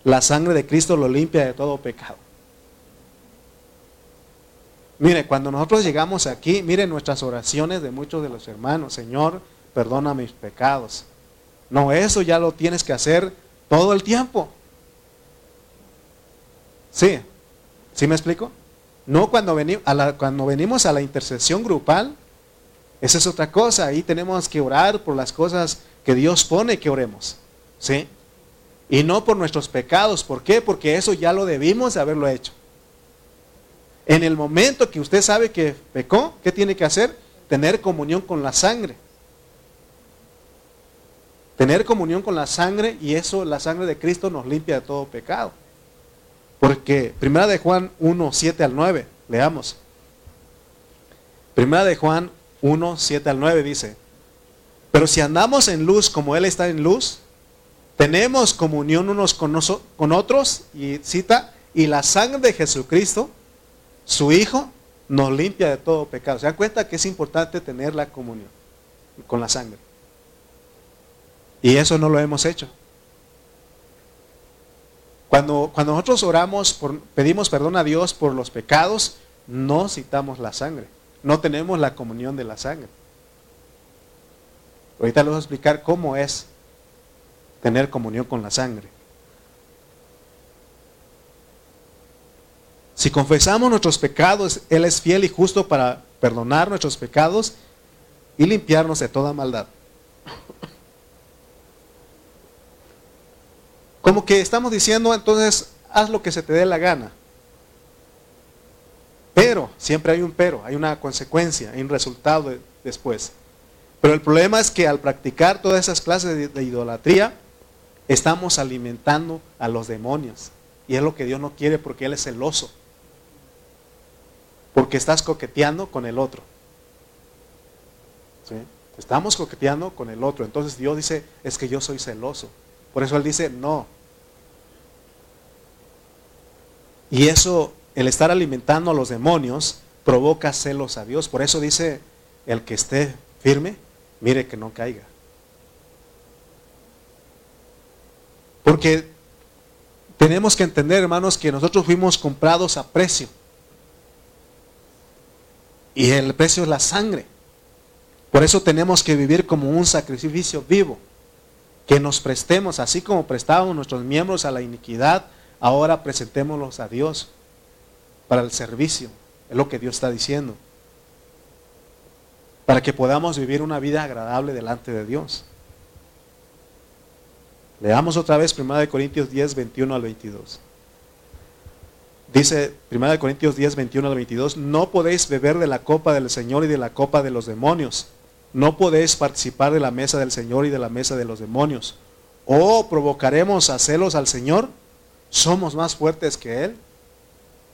Speaker 1: la sangre de Cristo lo limpia de todo pecado. Mire, cuando nosotros llegamos aquí, miren nuestras oraciones de muchos de los hermanos, Señor, perdona mis pecados. No, eso ya lo tienes que hacer todo el tiempo. Sí, ¿sí me explico? No cuando, venimos a la, cuando venimos a la intercesión grupal, esa es otra cosa. Ahí tenemos que orar por las cosas que Dios pone que oremos. ¿Sí? Y no por nuestros pecados. ¿Por qué? Porque eso ya lo debimos de haberlo hecho. En el momento que usted sabe que pecó, ¿qué tiene que hacer? Tener comunión con la sangre. Tener comunión con la sangre y eso, la sangre de Cristo nos limpia de todo pecado. Porque Primera de Juan 1, 7 al 9, leamos. Primera de Juan 1, 7 al 9 dice, pero si andamos en luz como Él está en luz, tenemos comunión unos con, con otros, y cita, y la sangre de Jesucristo, su Hijo, nos limpia de todo pecado. ¿Se dan cuenta que es importante tener la comunión con la sangre? Y eso no lo hemos hecho. Cuando, nosotros oramos, pedimos perdón a Dios por los pecados, no citamos la sangre. No tenemos la comunión de la sangre. Ahorita les voy a explicar cómo es tener comunión con la sangre. Si confesamos nuestros pecados, Él es fiel y justo para perdonar nuestros pecados y limpiarnos de toda maldad. Como que estamos diciendo, entonces, haz lo que se te dé la gana. Pero, siempre hay un pero, hay una consecuencia, hay un resultado después. Pero el problema es que al practicar todas esas clases de, idolatría, estamos alimentando a los demonios. Y es lo que Dios no quiere porque Él es celoso. Porque estás coqueteando con el otro. Estamos coqueteando con el otro. Entonces Dios dice, es que yo soy celoso. Por eso Él dice, no. Y eso, el estar alimentando a los demonios, provoca celos a Dios. Por eso dice, el que esté firme, mire que no caiga. Porque tenemos que entender, hermanos, que nosotros fuimos comprados a precio. Y el precio es la sangre. Por eso tenemos que vivir como un sacrificio vivo que nos prestemos, así como prestábamos nuestros miembros a la iniquidad, ahora presentémoslos a Dios para el servicio. Es lo que Dios está diciendo. Para que podamos vivir una vida agradable delante de Dios. Leamos otra vez 1 Corintios 10, 21 al 22. Dice 1 Corintios 10, 21 al 22, no podéis beber de la copa del Señor y de la copa de los demonios no podéis participar de la mesa del Señor y de la mesa de los demonios. ¿O provocaremos a celos al Señor? ¿Somos más fuertes que Él?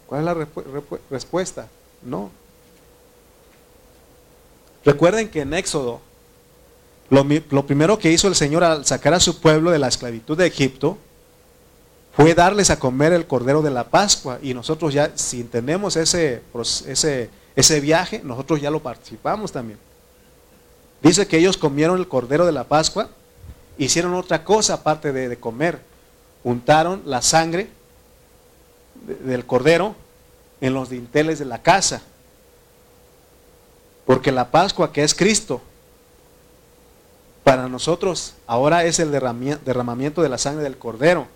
Speaker 1: ¿Cuál es la respuesta? No. Recuerden que en Éxodo, lo, primero que hizo el Señor al sacar a su pueblo de la esclavitud de Egipto fue darles a comer el cordero de la Pascua. Y nosotros ya, si entendemos ese, ese, ese viaje, nosotros ya lo participamos también. Dice que ellos comieron el cordero de la Pascua, hicieron otra cosa aparte de, comer. Untaron la sangre del cordero en los dinteles de la casa. Porque la Pascua, que es Cristo, para nosotros ahora es el derramamiento de la sangre del cordero.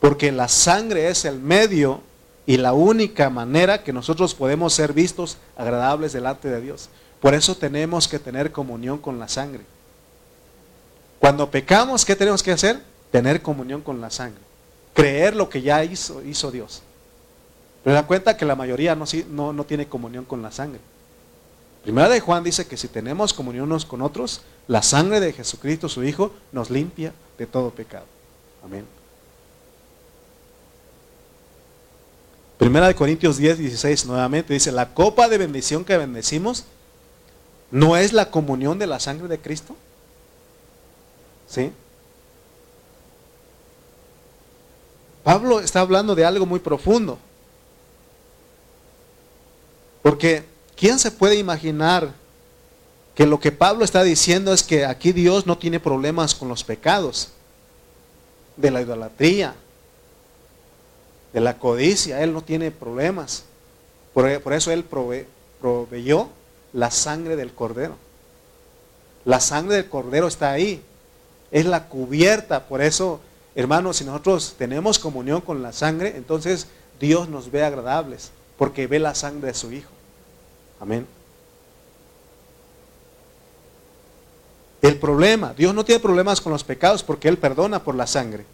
Speaker 1: Porque la sangre es el medio y la única manera que nosotros podemos ser vistos agradables delante de Dios. Por eso tenemos que tener comunión con la sangre. Cuando pecamos, ¿qué tenemos que hacer? Tener comunión con la sangre. Creer lo que ya hizo, Dios. Pero da cuenta que la mayoría no, no, no tiene comunión con la sangre. Primera de Juan dice que si tenemos comunión unos con otros, la sangre de Jesucristo, su Hijo, nos limpia de todo pecado. Amén. Primera de Corintios 10, 16 nuevamente dice, la copa de bendición que bendecimos no es la comunión de la sangre de Cristo. ¿Sí? Pablo está hablando de algo muy profundo. Porque ¿quién se puede imaginar que lo que Pablo está diciendo es que aquí Dios no tiene problemas con los pecados, de la idolatría, de la codicia, Él no tiene problemas. Por, eso Él proveyó la sangre del cordero. La sangre del cordero está ahí, es la cubierta, por eso, hermanos, si nosotros tenemos comunión con la sangre, entonces Dios nos ve agradables, porque ve la sangre de su Hijo. Amén. El problema, Dios no tiene problemas con los pecados porque Él perdona por la sangre.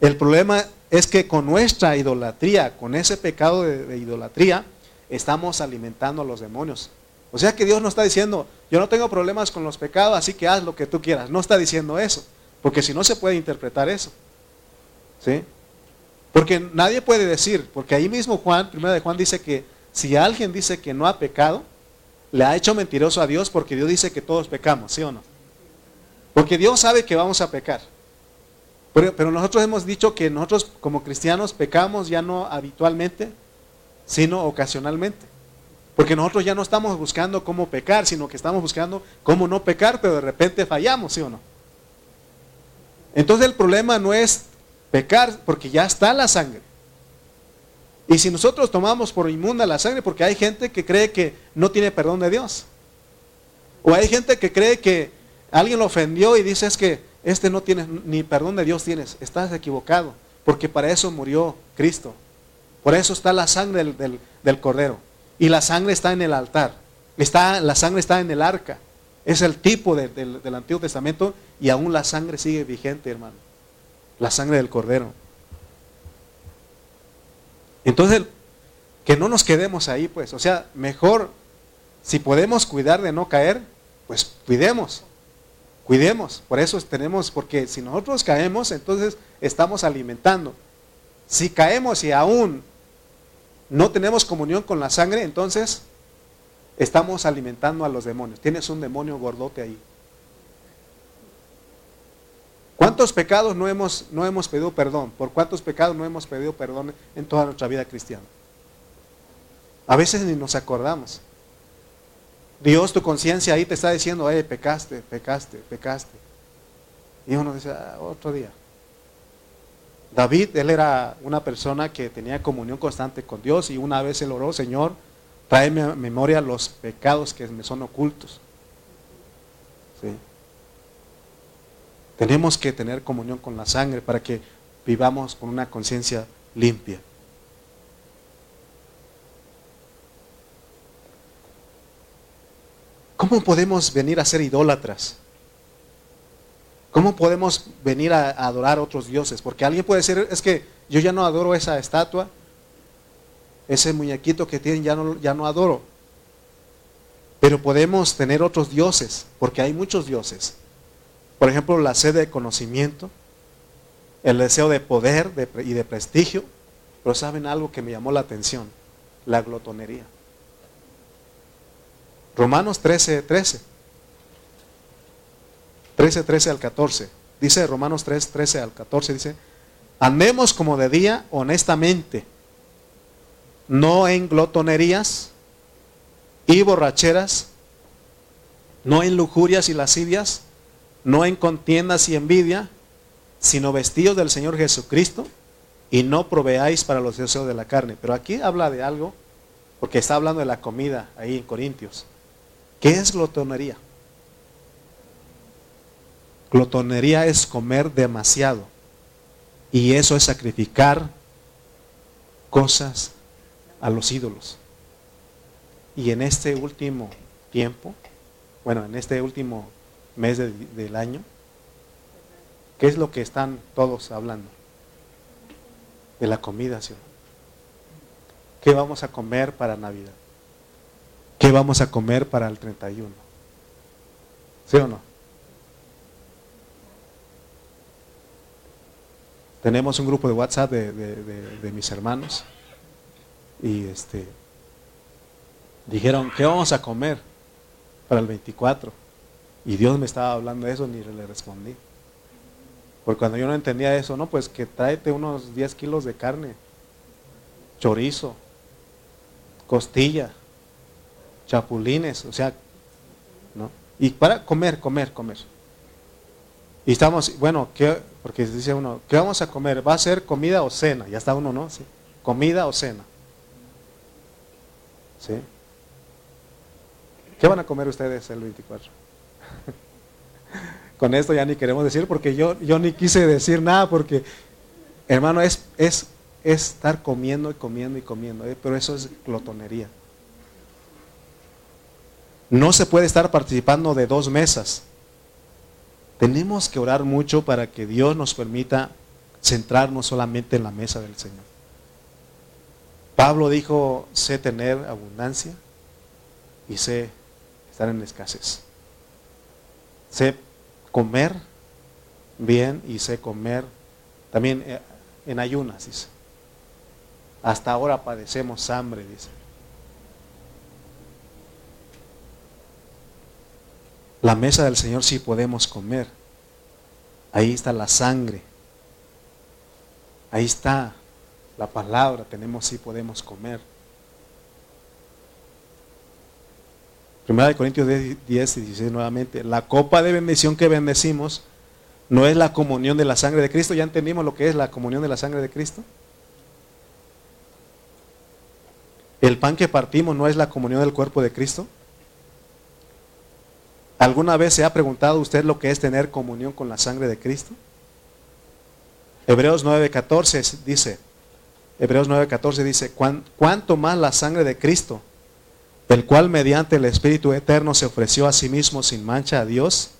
Speaker 1: El problema es que con nuestra idolatría, con ese pecado de, idolatría, estamos alimentando a los demonios. O sea que Dios no está diciendo, yo no tengo problemas con los pecados, así que haz lo que tú quieras. No está diciendo eso, porque si no se puede interpretar eso. ¿Sí? Porque nadie puede decir, porque ahí mismo Juan, primero de Juan dice que si alguien dice que no ha pecado, le ha hecho mentiroso a Dios porque Dios dice que todos pecamos, ¿sí o no? Porque Dios sabe que vamos a pecar. Pero, nosotros hemos dicho que nosotros como cristianos pecamos ya no habitualmente, sino ocasionalmente. Porque nosotros ya no estamos buscando cómo pecar, sino que estamos buscando cómo no pecar, pero de repente fallamos, ¿sí o no? Entonces el problema no es pecar, porque ya está la sangre. Y si nosotros tomamos por inmunda la sangre, porque hay gente que cree que no tiene perdón de Dios. O hay gente que cree que alguien lo ofendió y dice es que este no tiene ni perdón de Dios tienes. Estás equivocado, porque para eso murió Cristo. Por eso está la sangre del, cordero. Y la sangre está en el altar. Está, la sangre está en el arca. Es el tipo del, del Antiguo Testamento y aún la sangre sigue vigente, hermano. La sangre del cordero. Entonces, que no nos quedemos ahí, pues. O sea, mejor, si podemos cuidar de no caer, pues cuidemos. Cuidemos. Por eso tenemos, porque si nosotros caemos, entonces estamos alimentando. Si caemos y aún no tenemos comunión con la sangre, entonces estamos alimentando a los demonios. Tienes un demonio gordote ahí. ¿Cuántos pecados no hemos, no hemos pedido perdón? ¿Por cuántos pecados no hemos pedido perdón en toda nuestra vida cristiana? A veces ni nos acordamos. Dios, tu conciencia ahí te está diciendo, eh, pecaste, pecaste, pecaste. Y uno dice, ah, otro día. David, él era una persona que tenía comunión constante con Dios y una vez él oró, Señor, tráeme a memoria los pecados que me son ocultos. ¿Sí? Tenemos que tener comunión con la sangre para que vivamos con una conciencia limpia. ¿Cómo podemos venir a ser idólatras? ¿Cómo podemos venir a, adorar a otros dioses? Porque alguien puede decir, es que yo ya no adoro esa estatua, ese muñequito que tienen, ya no, ya no adoro. Pero podemos tener otros dioses, porque hay muchos dioses. Por ejemplo, la sed de conocimiento, el deseo de poder y de prestigio. Pero saben algo que me llamó la atención, la glotonería. Romanos 13, 13. 13, 13 al 14. Dice Romanos 3, 13 al 14, dice, andemos como de día honestamente, no en glotonerías y borracheras, no en lujurias y lascivias, no en contiendas y envidia, sino vestidos del Señor Jesucristo y no proveáis para los deseos de la carne. Pero aquí habla de algo, porque está hablando de la comida ahí en Corintios. ¿Qué es glotonería? Glotonería es comer demasiado. Y eso es sacrificar cosas a los ídolos. Y en este último tiempo, bueno, en este último mes del año, ¿qué es lo que están todos hablando? De la comida, ¿sí? ¿Qué vamos a comer para Navidad? ¿Qué vamos a comer para el 31? ¿Sí o no? Tenemos un grupo de WhatsApp de, mis hermanos y este dijeron, ¿qué vamos a comer para el 24? Y Dios me estaba hablando de eso, ni le respondí. Porque cuando yo no entendía eso, no, pues que tráete unos 10 kilos de carne, chorizo, costilla, chapulines, o sea, ¿no? Y para comer, comer, comer. Y estamos, bueno, ¿qué? porque dice uno, ¿qué vamos a comer? ¿Va a ser comida o cena? Ya está uno, ¿no? Sí. Comida o cena. ¿Sí? ¿Qué van a comer ustedes el 24? Con esto ya ni queremos decir porque yo, yo ni quise decir nada porque, hermano, es, es, estar comiendo y comiendo y comiendo, ¿eh? pero eso es glotonería. No se puede estar participando de dos mesas. Tenemos que orar mucho para que Dios nos permita centrarnos solamente en la mesa del Señor. Pablo dijo, sé tener abundancia y sé estar en escasez. Sé comer bien y sé comer también eh, en ayunas, dice. Hasta ahora padecemos hambre, dice. La mesa del Señor sí podemos comer. Ahí está la sangre. Ahí está la palabra. Tenemos sí podemos comer. Primera de Corintios 10, y 16 nuevamente. La copa de bendición que bendecimos no es la comunión de la sangre de Cristo. ¿Ya entendimos lo que es la comunión de la sangre de Cristo? El pan que partimos no es la comunión del cuerpo de Cristo. ¿Alguna vez se ha preguntado usted lo que es tener comunión con la sangre de Cristo? Hebreos 9:14 dice, Hebreos 9:14 dice, ¿cuánto más la sangre de Cristo, el cual mediante el Espíritu Eterno se ofreció a sí mismo sin mancha a Dios,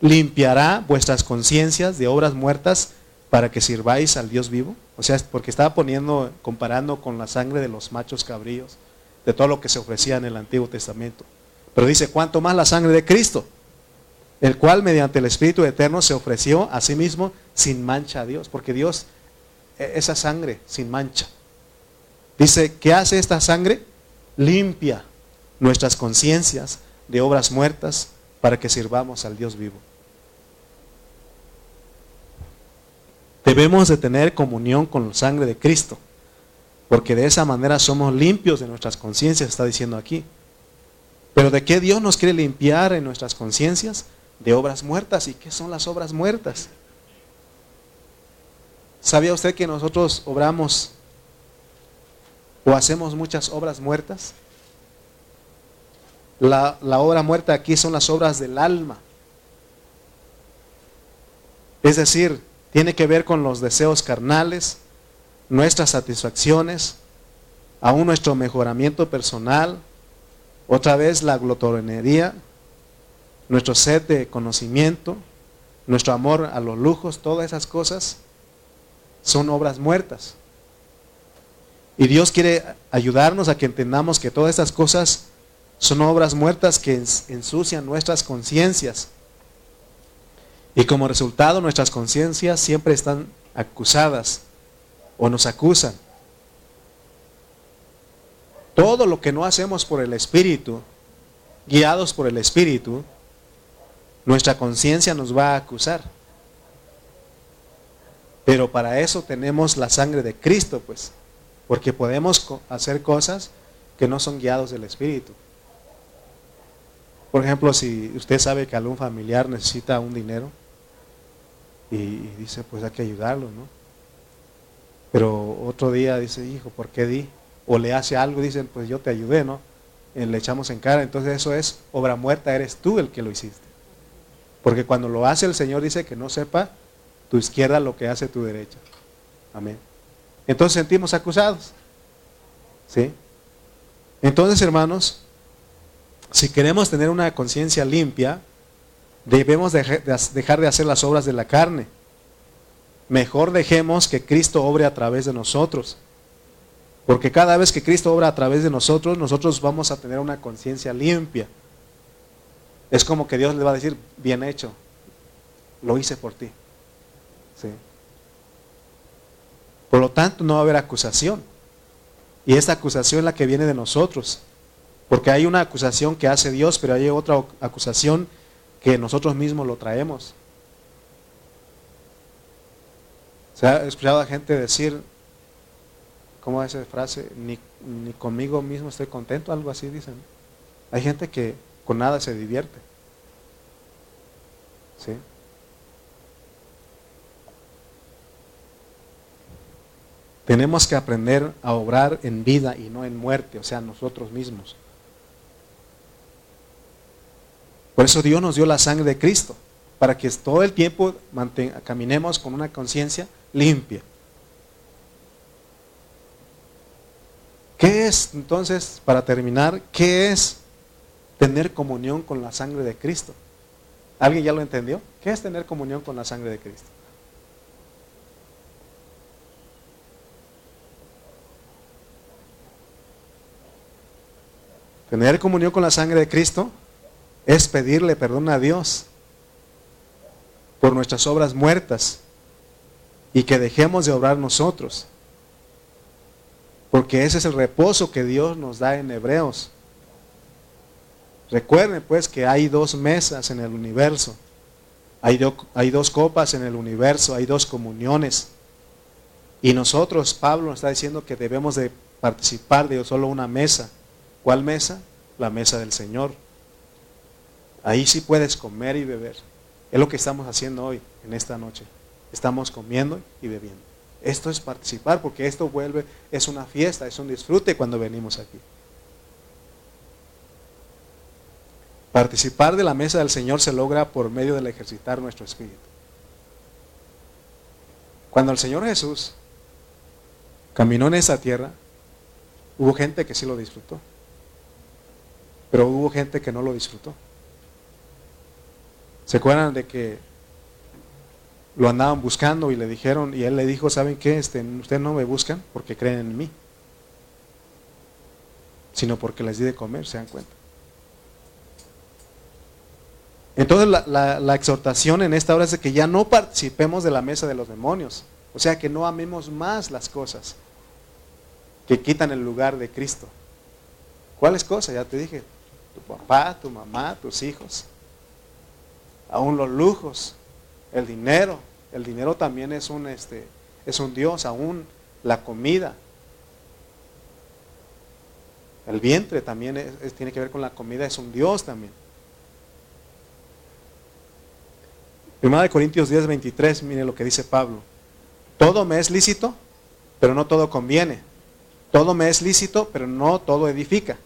Speaker 1: limpiará vuestras conciencias de obras muertas para que sirváis al Dios vivo? O sea, porque estaba poniendo, comparando con la sangre de los machos cabríos, de todo lo que se ofrecía en el Antiguo Testamento. Pero dice, ¿cuánto más la sangre de Cristo? El cual mediante el Espíritu Eterno se ofreció a sí mismo sin mancha a Dios. Porque Dios, e, esa sangre sin mancha. Dice, ¿qué hace esta sangre? Limpia nuestras conciencias de obras muertas para que sirvamos al Dios vivo. Debemos de tener comunión con la sangre de Cristo, porque de esa manera somos limpios de nuestras conciencias, está diciendo aquí. Pero ¿de qué Dios nos quiere limpiar en nuestras conciencias? De obras muertas. ¿Y qué son las obras muertas? ¿Sabía usted que nosotros obramos o hacemos muchas obras muertas? La, obra muerta aquí son las obras del alma. Es decir, tiene que ver con los deseos carnales, nuestras satisfacciones, aún nuestro mejoramiento personal, otra vez la glotonería, nuestro sed de conocimiento, nuestro amor a los lujos, todas esas cosas son obras muertas. Y Dios quiere ayudarnos a que entendamos que todas estas cosas son obras muertas que ensucian nuestras conciencias. Y como resultado nuestras conciencias siempre están acusadas o nos acusan. Todo lo que no hacemos por el Espíritu, guiados por el Espíritu, nuestra conciencia nos va a acusar. Pero para eso tenemos la sangre de Cristo, pues, porque podemos hacer cosas que no son guiados del Espíritu. Por ejemplo, si usted sabe que algún familiar necesita un dinero y, dice, pues hay que ayudarlo, ¿no? Pero otro día dice, hijo, ¿por qué di? O le hace algo, dicen, pues yo te ayudé, ¿no? Eh, le echamos en cara, entonces eso es obra muerta, eres tú el que lo hiciste. Porque cuando lo hace el Señor dice que no sepa tu izquierda lo que hace tu derecha. Amén. Entonces sentimos acusados. ¿Sí? Entonces, hermanos, si queremos tener una conciencia limpia, debemos dejar de hacer las obras de la carne. Mejor dejemos que Cristo obre a través de nosotros. Porque cada vez que Cristo obra a través de nosotros, nosotros vamos a tener una conciencia limpia. Es como que Dios le va a decir, bien hecho, lo hice por ti. Por lo tanto, no va a haber acusación. Y esta acusación es la que viene de nosotros. Porque hay una acusación que hace Dios, pero hay otra acusación que nosotros mismos lo traemos. Se ha escuchado a gente decir, ¿cómo es esa frase? Ni, ni conmigo mismo estoy contento, algo así dicen. Hay gente que con nada se divierte. ¿Sí? Tenemos que aprender a obrar en vida y no en muerte, o sea, nosotros mismos. Por eso Dios nos dio la sangre de Cristo, para que todo el tiempo caminemos con una conciencia limpia. ¿Qué es entonces, para terminar, qué es tener comunión con la sangre de Cristo? ¿Alguien ya lo entendió? ¿Qué es tener comunión con la sangre de Cristo? Tener comunión con la sangre de Cristo es pedirle perdón a Dios por nuestras obras muertas y que dejemos de obrar nosotros. Porque ese es el reposo que Dios nos da en Hebreos. Recuerden pues que hay dos mesas en el universo. Hay, hay, dos copas en el universo, hay dos comuniones. Y nosotros, Pablo nos está diciendo que debemos de participar de solo una mesa. ¿Cuál mesa? La mesa del Señor. Ahí sí puedes comer y beber. Es lo que estamos haciendo hoy, en esta noche. Estamos comiendo y bebiendo. Esto es participar porque esto vuelve, es una fiesta, es un disfrute cuando venimos aquí. Participar de la mesa del Señor se logra por medio del ejercitar nuestro espíritu. Cuando el Señor Jesús caminó en esa tierra, hubo gente que sí lo disfrutó, pero hubo gente que no lo disfrutó. ¿Se acuerdan de que lo andaban buscando y le dijeron, y él le dijo, ¿saben qué? Este, ustedes no me buscan porque creen en mí, sino porque les di de comer, se dan cuenta. Entonces la, la, exhortación en esta hora es de que ya no participemos de la mesa de los demonios, o sea que no amemos más las cosas que quitan el lugar de Cristo. ¿Cuáles cosas? Ya te dije, tu papá, tu mamá, tus hijos, aún los lujos, el dinero. El dinero también es un, este, es un Dios, aún la comida. El vientre también tiene que ver con la comida, es un Dios también. Primera de Corintios 10, 23, mire lo que dice Pablo. Todo me es lícito, pero no todo conviene. Todo me es lícito, pero no todo edifica.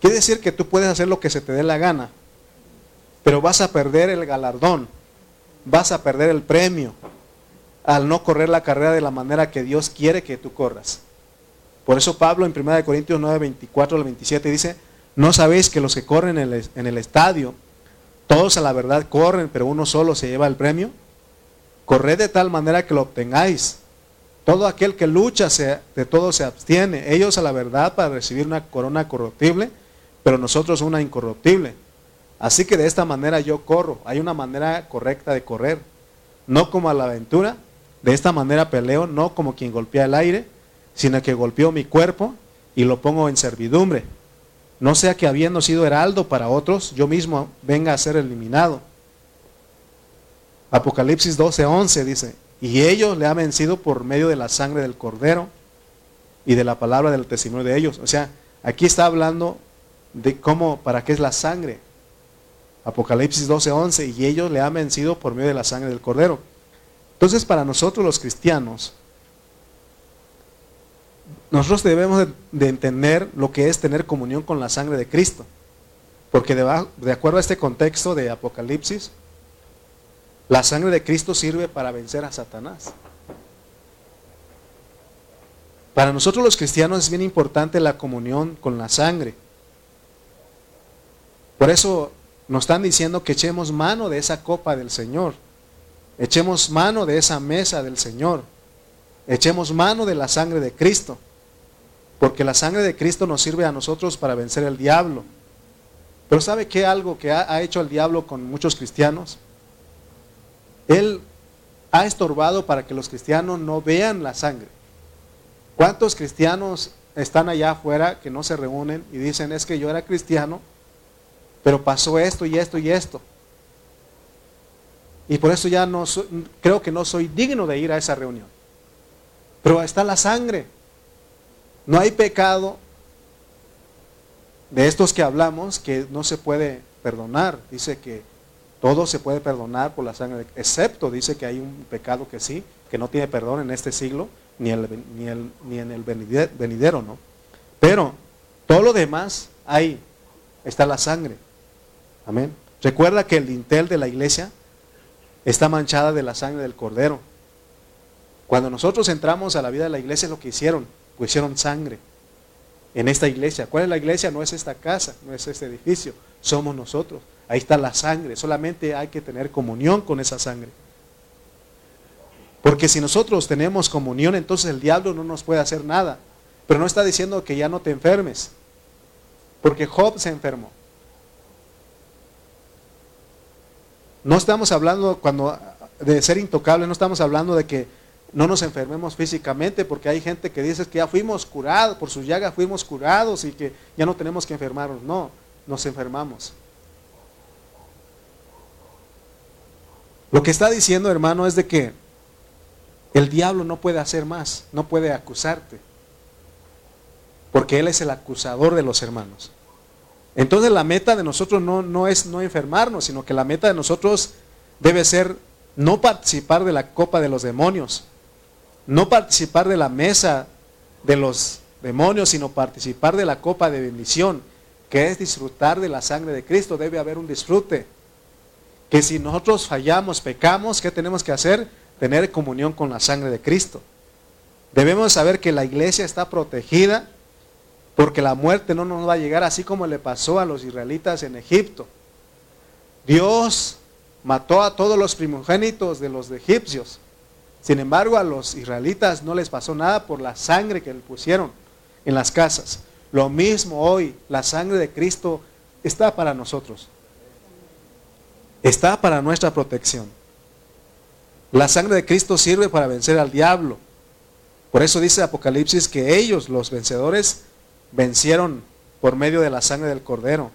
Speaker 1: Quiere decir que tú puedes hacer lo que se te dé la gana, pero vas a perder el galardón, vas a perder el premio al no correr la carrera de la manera que Dios quiere que tú corras. Por eso Pablo en 1 Corintios 9, 24 al 27 dice, no sabéis que los que corren en el, estadio, todos a la verdad corren, pero uno solo se lleva el premio. Corred de tal manera que lo obtengáis. Todo aquel que lucha de todo se abstiene. Ellos a la verdad para recibir una corona corruptible, pero nosotros una incorruptible. Así que de esta manera yo corro. Hay una manera correcta de correr. No como a la aventura. De esta manera peleo, no como quien golpea el aire, sino que golpeo mi cuerpo y lo pongo en servidumbre. No sea que habiendo sido heraldo para otros, yo mismo venga a ser eliminado. Apocalipsis 12:11 dice, y ellos le han vencido por medio de la sangre del cordero y de la palabra del testimonio de ellos. O sea, aquí está hablando de cómo, para qué es la sangre. Apocalipsis 12:11, y ellos le han vencido por medio de la sangre del cordero. Entonces, para nosotros los cristianos, nosotros debemos de, entender lo que es tener comunión con la sangre de Cristo. Porque de, de acuerdo a este contexto de Apocalipsis, la sangre de Cristo sirve para vencer a Satanás. Para nosotros los cristianos es bien importante la comunión con la sangre. Por eso nos están diciendo que echemos mano de esa copa del Señor. Echemos mano de esa mesa del Señor. Echemos mano de la sangre de Cristo. Porque la sangre de Cristo nos sirve a nosotros para vencer el diablo. Pero ¿sabe qué algo que ha, hecho el diablo con muchos cristianos? Él ha estorbado para que los cristianos no vean la sangre. ¿Cuántos cristianos están allá afuera que no se reúnen y dicen, es que yo era cristiano, pero pasó esto y esto y esto? Y por eso ya no creo que no soy digno de ir a esa reunión. Pero está la sangre. No hay pecado de estos que hablamos que no se puede perdonar. Dice que todo se puede perdonar por la sangre, excepto dice que hay un pecado que sí, que no tiene perdón en este siglo, ni, ni, ni en el venidero, ¿no? Pero todo lo demás, ahí está la sangre. Amén. Recuerda que el dintel de la iglesia está manchada de la sangre del cordero. Cuando nosotros entramos a la vida de la iglesia, lo que hicieron, pues hicieron sangre en esta iglesia. ¿Cuál es la iglesia? No es esta casa, no es este edificio, somos nosotros. Ahí está la sangre, solamente hay que tener comunión con esa sangre. Porque si nosotros tenemos comunión, entonces el diablo no nos puede hacer nada. Pero no está diciendo que ya no te enfermes. Porque Job se enfermó. No estamos hablando cuando de ser intocable, no estamos hablando de que no nos enfermemos físicamente, porque hay gente que dice que ya fuimos curados, por su llaga fuimos curados y que ya no tenemos que enfermarnos. No, nos enfermamos. Lo que está diciendo, hermano, es de que el diablo no puede hacer más, no puede acusarte, porque él es el acusador de los hermanos. Entonces la meta de nosotros no, no es no enfermarnos, sino que la meta de nosotros debe ser no participar de la copa de los demonios, no participar de la mesa de los demonios, sino participar de la copa de bendición, que es disfrutar de la sangre de Cristo. Debe haber un disfrute. Que si nosotros fallamos, pecamos, ¿qué tenemos que hacer? tener comunión con la sangre de Cristo. Debemos saber que la iglesia está protegida porque la muerte no nos va a llegar así como le pasó a los israelitas en Egipto. Dios mató a todos los primogénitos de los egipcios. Sin embargo, a los israelitas no les pasó nada por la sangre que le pusieron en las casas. Lo mismo hoy, la sangre de Cristo está para nosotros. Está para nuestra protección. La sangre de Cristo sirve para vencer al diablo. Por eso dice Apocalipsis que ellos, los vencedores, vencieron por medio de la sangre del cordero.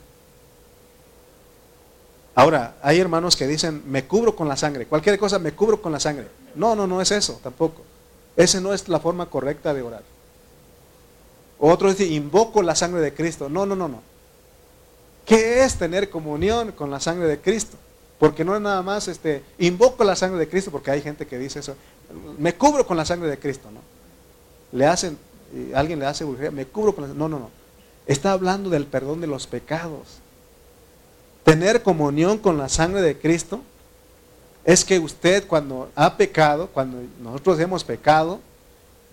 Speaker 1: Ahora, hay hermanos que dicen, me cubro con la sangre, cualquier cosa me cubro con la sangre. No, no, no es eso tampoco. Esa no es la forma correcta de orar. Otro dice, invoco la sangre de Cristo. No, no, no, no. ¿Qué es tener comunión con la sangre de Cristo? Porque no es nada más, este, invoco la sangre de Cristo, porque hay gente que dice eso, me cubro con la sangre de Cristo, ¿no? Le hacen, alguien le hace me cubro con la No, no, no. Está hablando del perdón de los pecados. Tener comunión con la sangre de Cristo es que usted cuando ha pecado, cuando nosotros hemos pecado,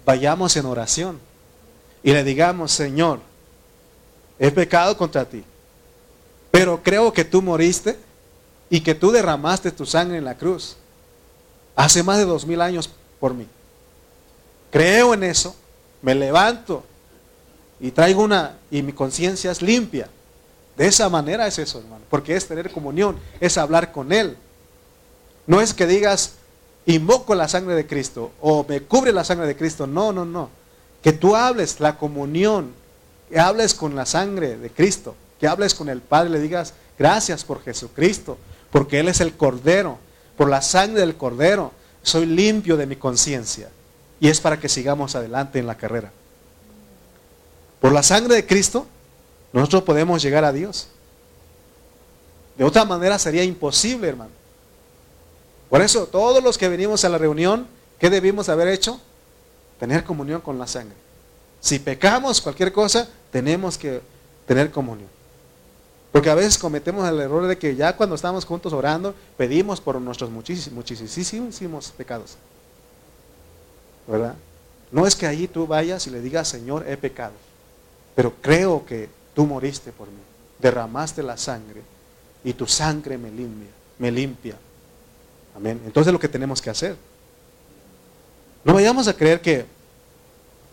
Speaker 1: vayamos en oración y le digamos, Señor, he pecado contra ti, pero creo que tú moriste y que tú derramaste tu sangre en la cruz hace más de dos mil años por mí. Creo en eso, me levanto y traigo una, y mi conciencia es limpia. De esa manera es eso, hermano, porque es tener comunión, es hablar con Él. No es que digas, invoco la sangre de Cristo o me cubre la sangre de Cristo. No, no, no. Que tú hables la comunión, que hables con la sangre de Cristo, que hables con el Padre, le digas, gracias por Jesucristo, porque Él es el Cordero. Por la sangre del Cordero soy limpio de mi conciencia. Y es para que sigamos adelante en la carrera. Por la sangre de Cristo, nosotros podemos llegar a Dios. De otra manera sería imposible, hermano. Por eso, todos los que venimos a la reunión, ¿qué debimos haber hecho? Tener comunión con la sangre. Si pecamos cualquier cosa, tenemos que tener comunión. Porque a veces cometemos el error de que ya cuando estamos juntos orando, pedimos por nuestros muchísimos, muchísimos pecados. No es que allí tú vayas y le digas, Señor, he pecado. Pero creo que tú moriste por mí. Derramaste la sangre y tu sangre me limpia. Me limpia. Amén. Entonces es lo que tenemos que hacer. No vayamos a creer que,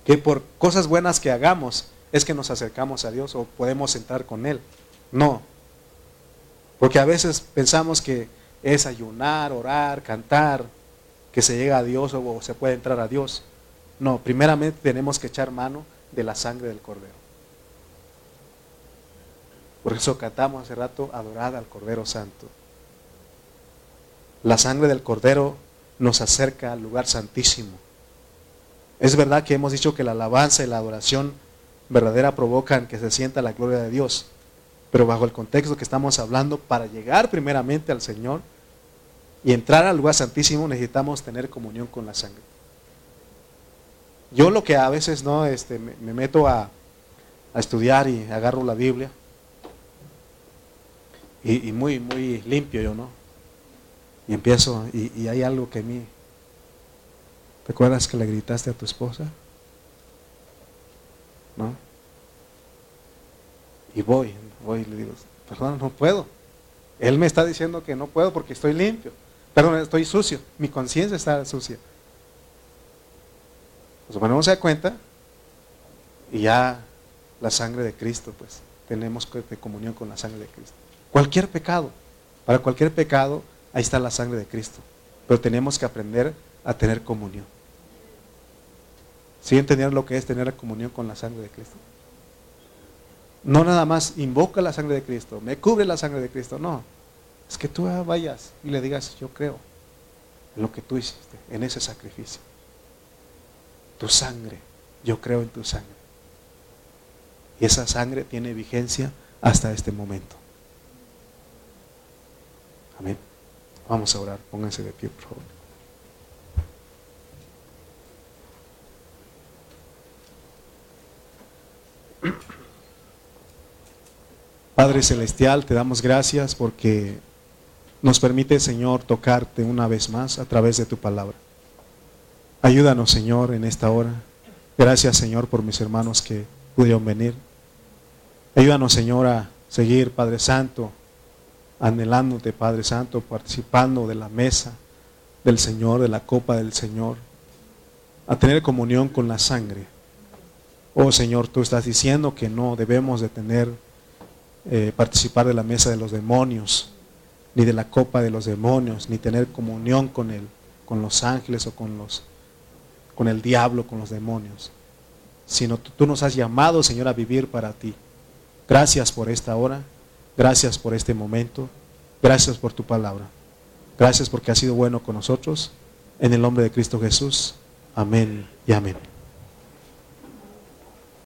Speaker 1: que por cosas buenas que hagamos es que nos acercamos a Dios o podemos entrar con Él. No. Porque a veces pensamos que es ayunar, orar, cantar, que se llega a Dios o se puede entrar a Dios. No, primeramente tenemos que echar mano de la sangre del Cordero. Por eso cantamos hace rato, adorada al Cordero Santo. La sangre del Cordero nos acerca al lugar santísimo. Es verdad que hemos dicho que la alabanza y la adoración verdadera provocan que se sienta la gloria de Dios, pero bajo el contexto que estamos hablando, para llegar primeramente al Señor y entrar al lugar santísimo necesitamos tener comunión con la sangre. Yo lo que a veces no este, me, meto a, estudiar y agarro la Biblia y, muy, muy limpio yo, ¿no? Y empiezo, y, y hay algo que a mí, ¿te acuerdas que le gritaste a tu esposa? ¿No? Y voy, voy y le digo, perdón, no puedo. Él me está diciendo que no puedo porque estoy limpio. Perdón, estoy sucio. Mi conciencia está sucia. Nos ponemos a cuenta y ya la sangre de Cristo, pues tenemos comunión con la sangre de Cristo. Cualquier pecado, para cualquier pecado, ahí está la sangre de Cristo. Pero tenemos que aprender a tener comunión. ¿Sí entender lo que es tener comunión con la sangre de Cristo? No nada más invoca la sangre de Cristo, me cubre la sangre de Cristo, no. Es que tú vayas y le digas, yo creo en lo que tú hiciste, en ese sacrificio. Tu sangre, yo creo en tu sangre. Y esa sangre tiene vigencia hasta este momento. Amén. Vamos a orar, pónganse de pie, por favor. Padre Celestial, te damos gracias porque nos permite, Señor, tocarte una vez más a través de tu palabra. Ayúdanos, Señor, en esta hora. Gracias, Señor, por mis hermanos que pudieron venir. Ayúdanos, Señor, a seguir, Padre Santo, anhelándote, Padre Santo, participando de la mesa del Señor, de la copa del Señor, a tener comunión con la sangre. Oh Señor, tú estás diciendo que no debemos de tener eh, participar de la mesa de los demonios, ni de la copa de los demonios, ni tener comunión con él, con los ángeles o con los con el diablo, con los demonios. Sino tú, nos has llamado, Señor, a vivir para ti. Gracias por esta hora, gracias por este momento, gracias por tu palabra. Gracias porque has sido bueno con nosotros. En el nombre de Cristo Jesús. Amén y amén.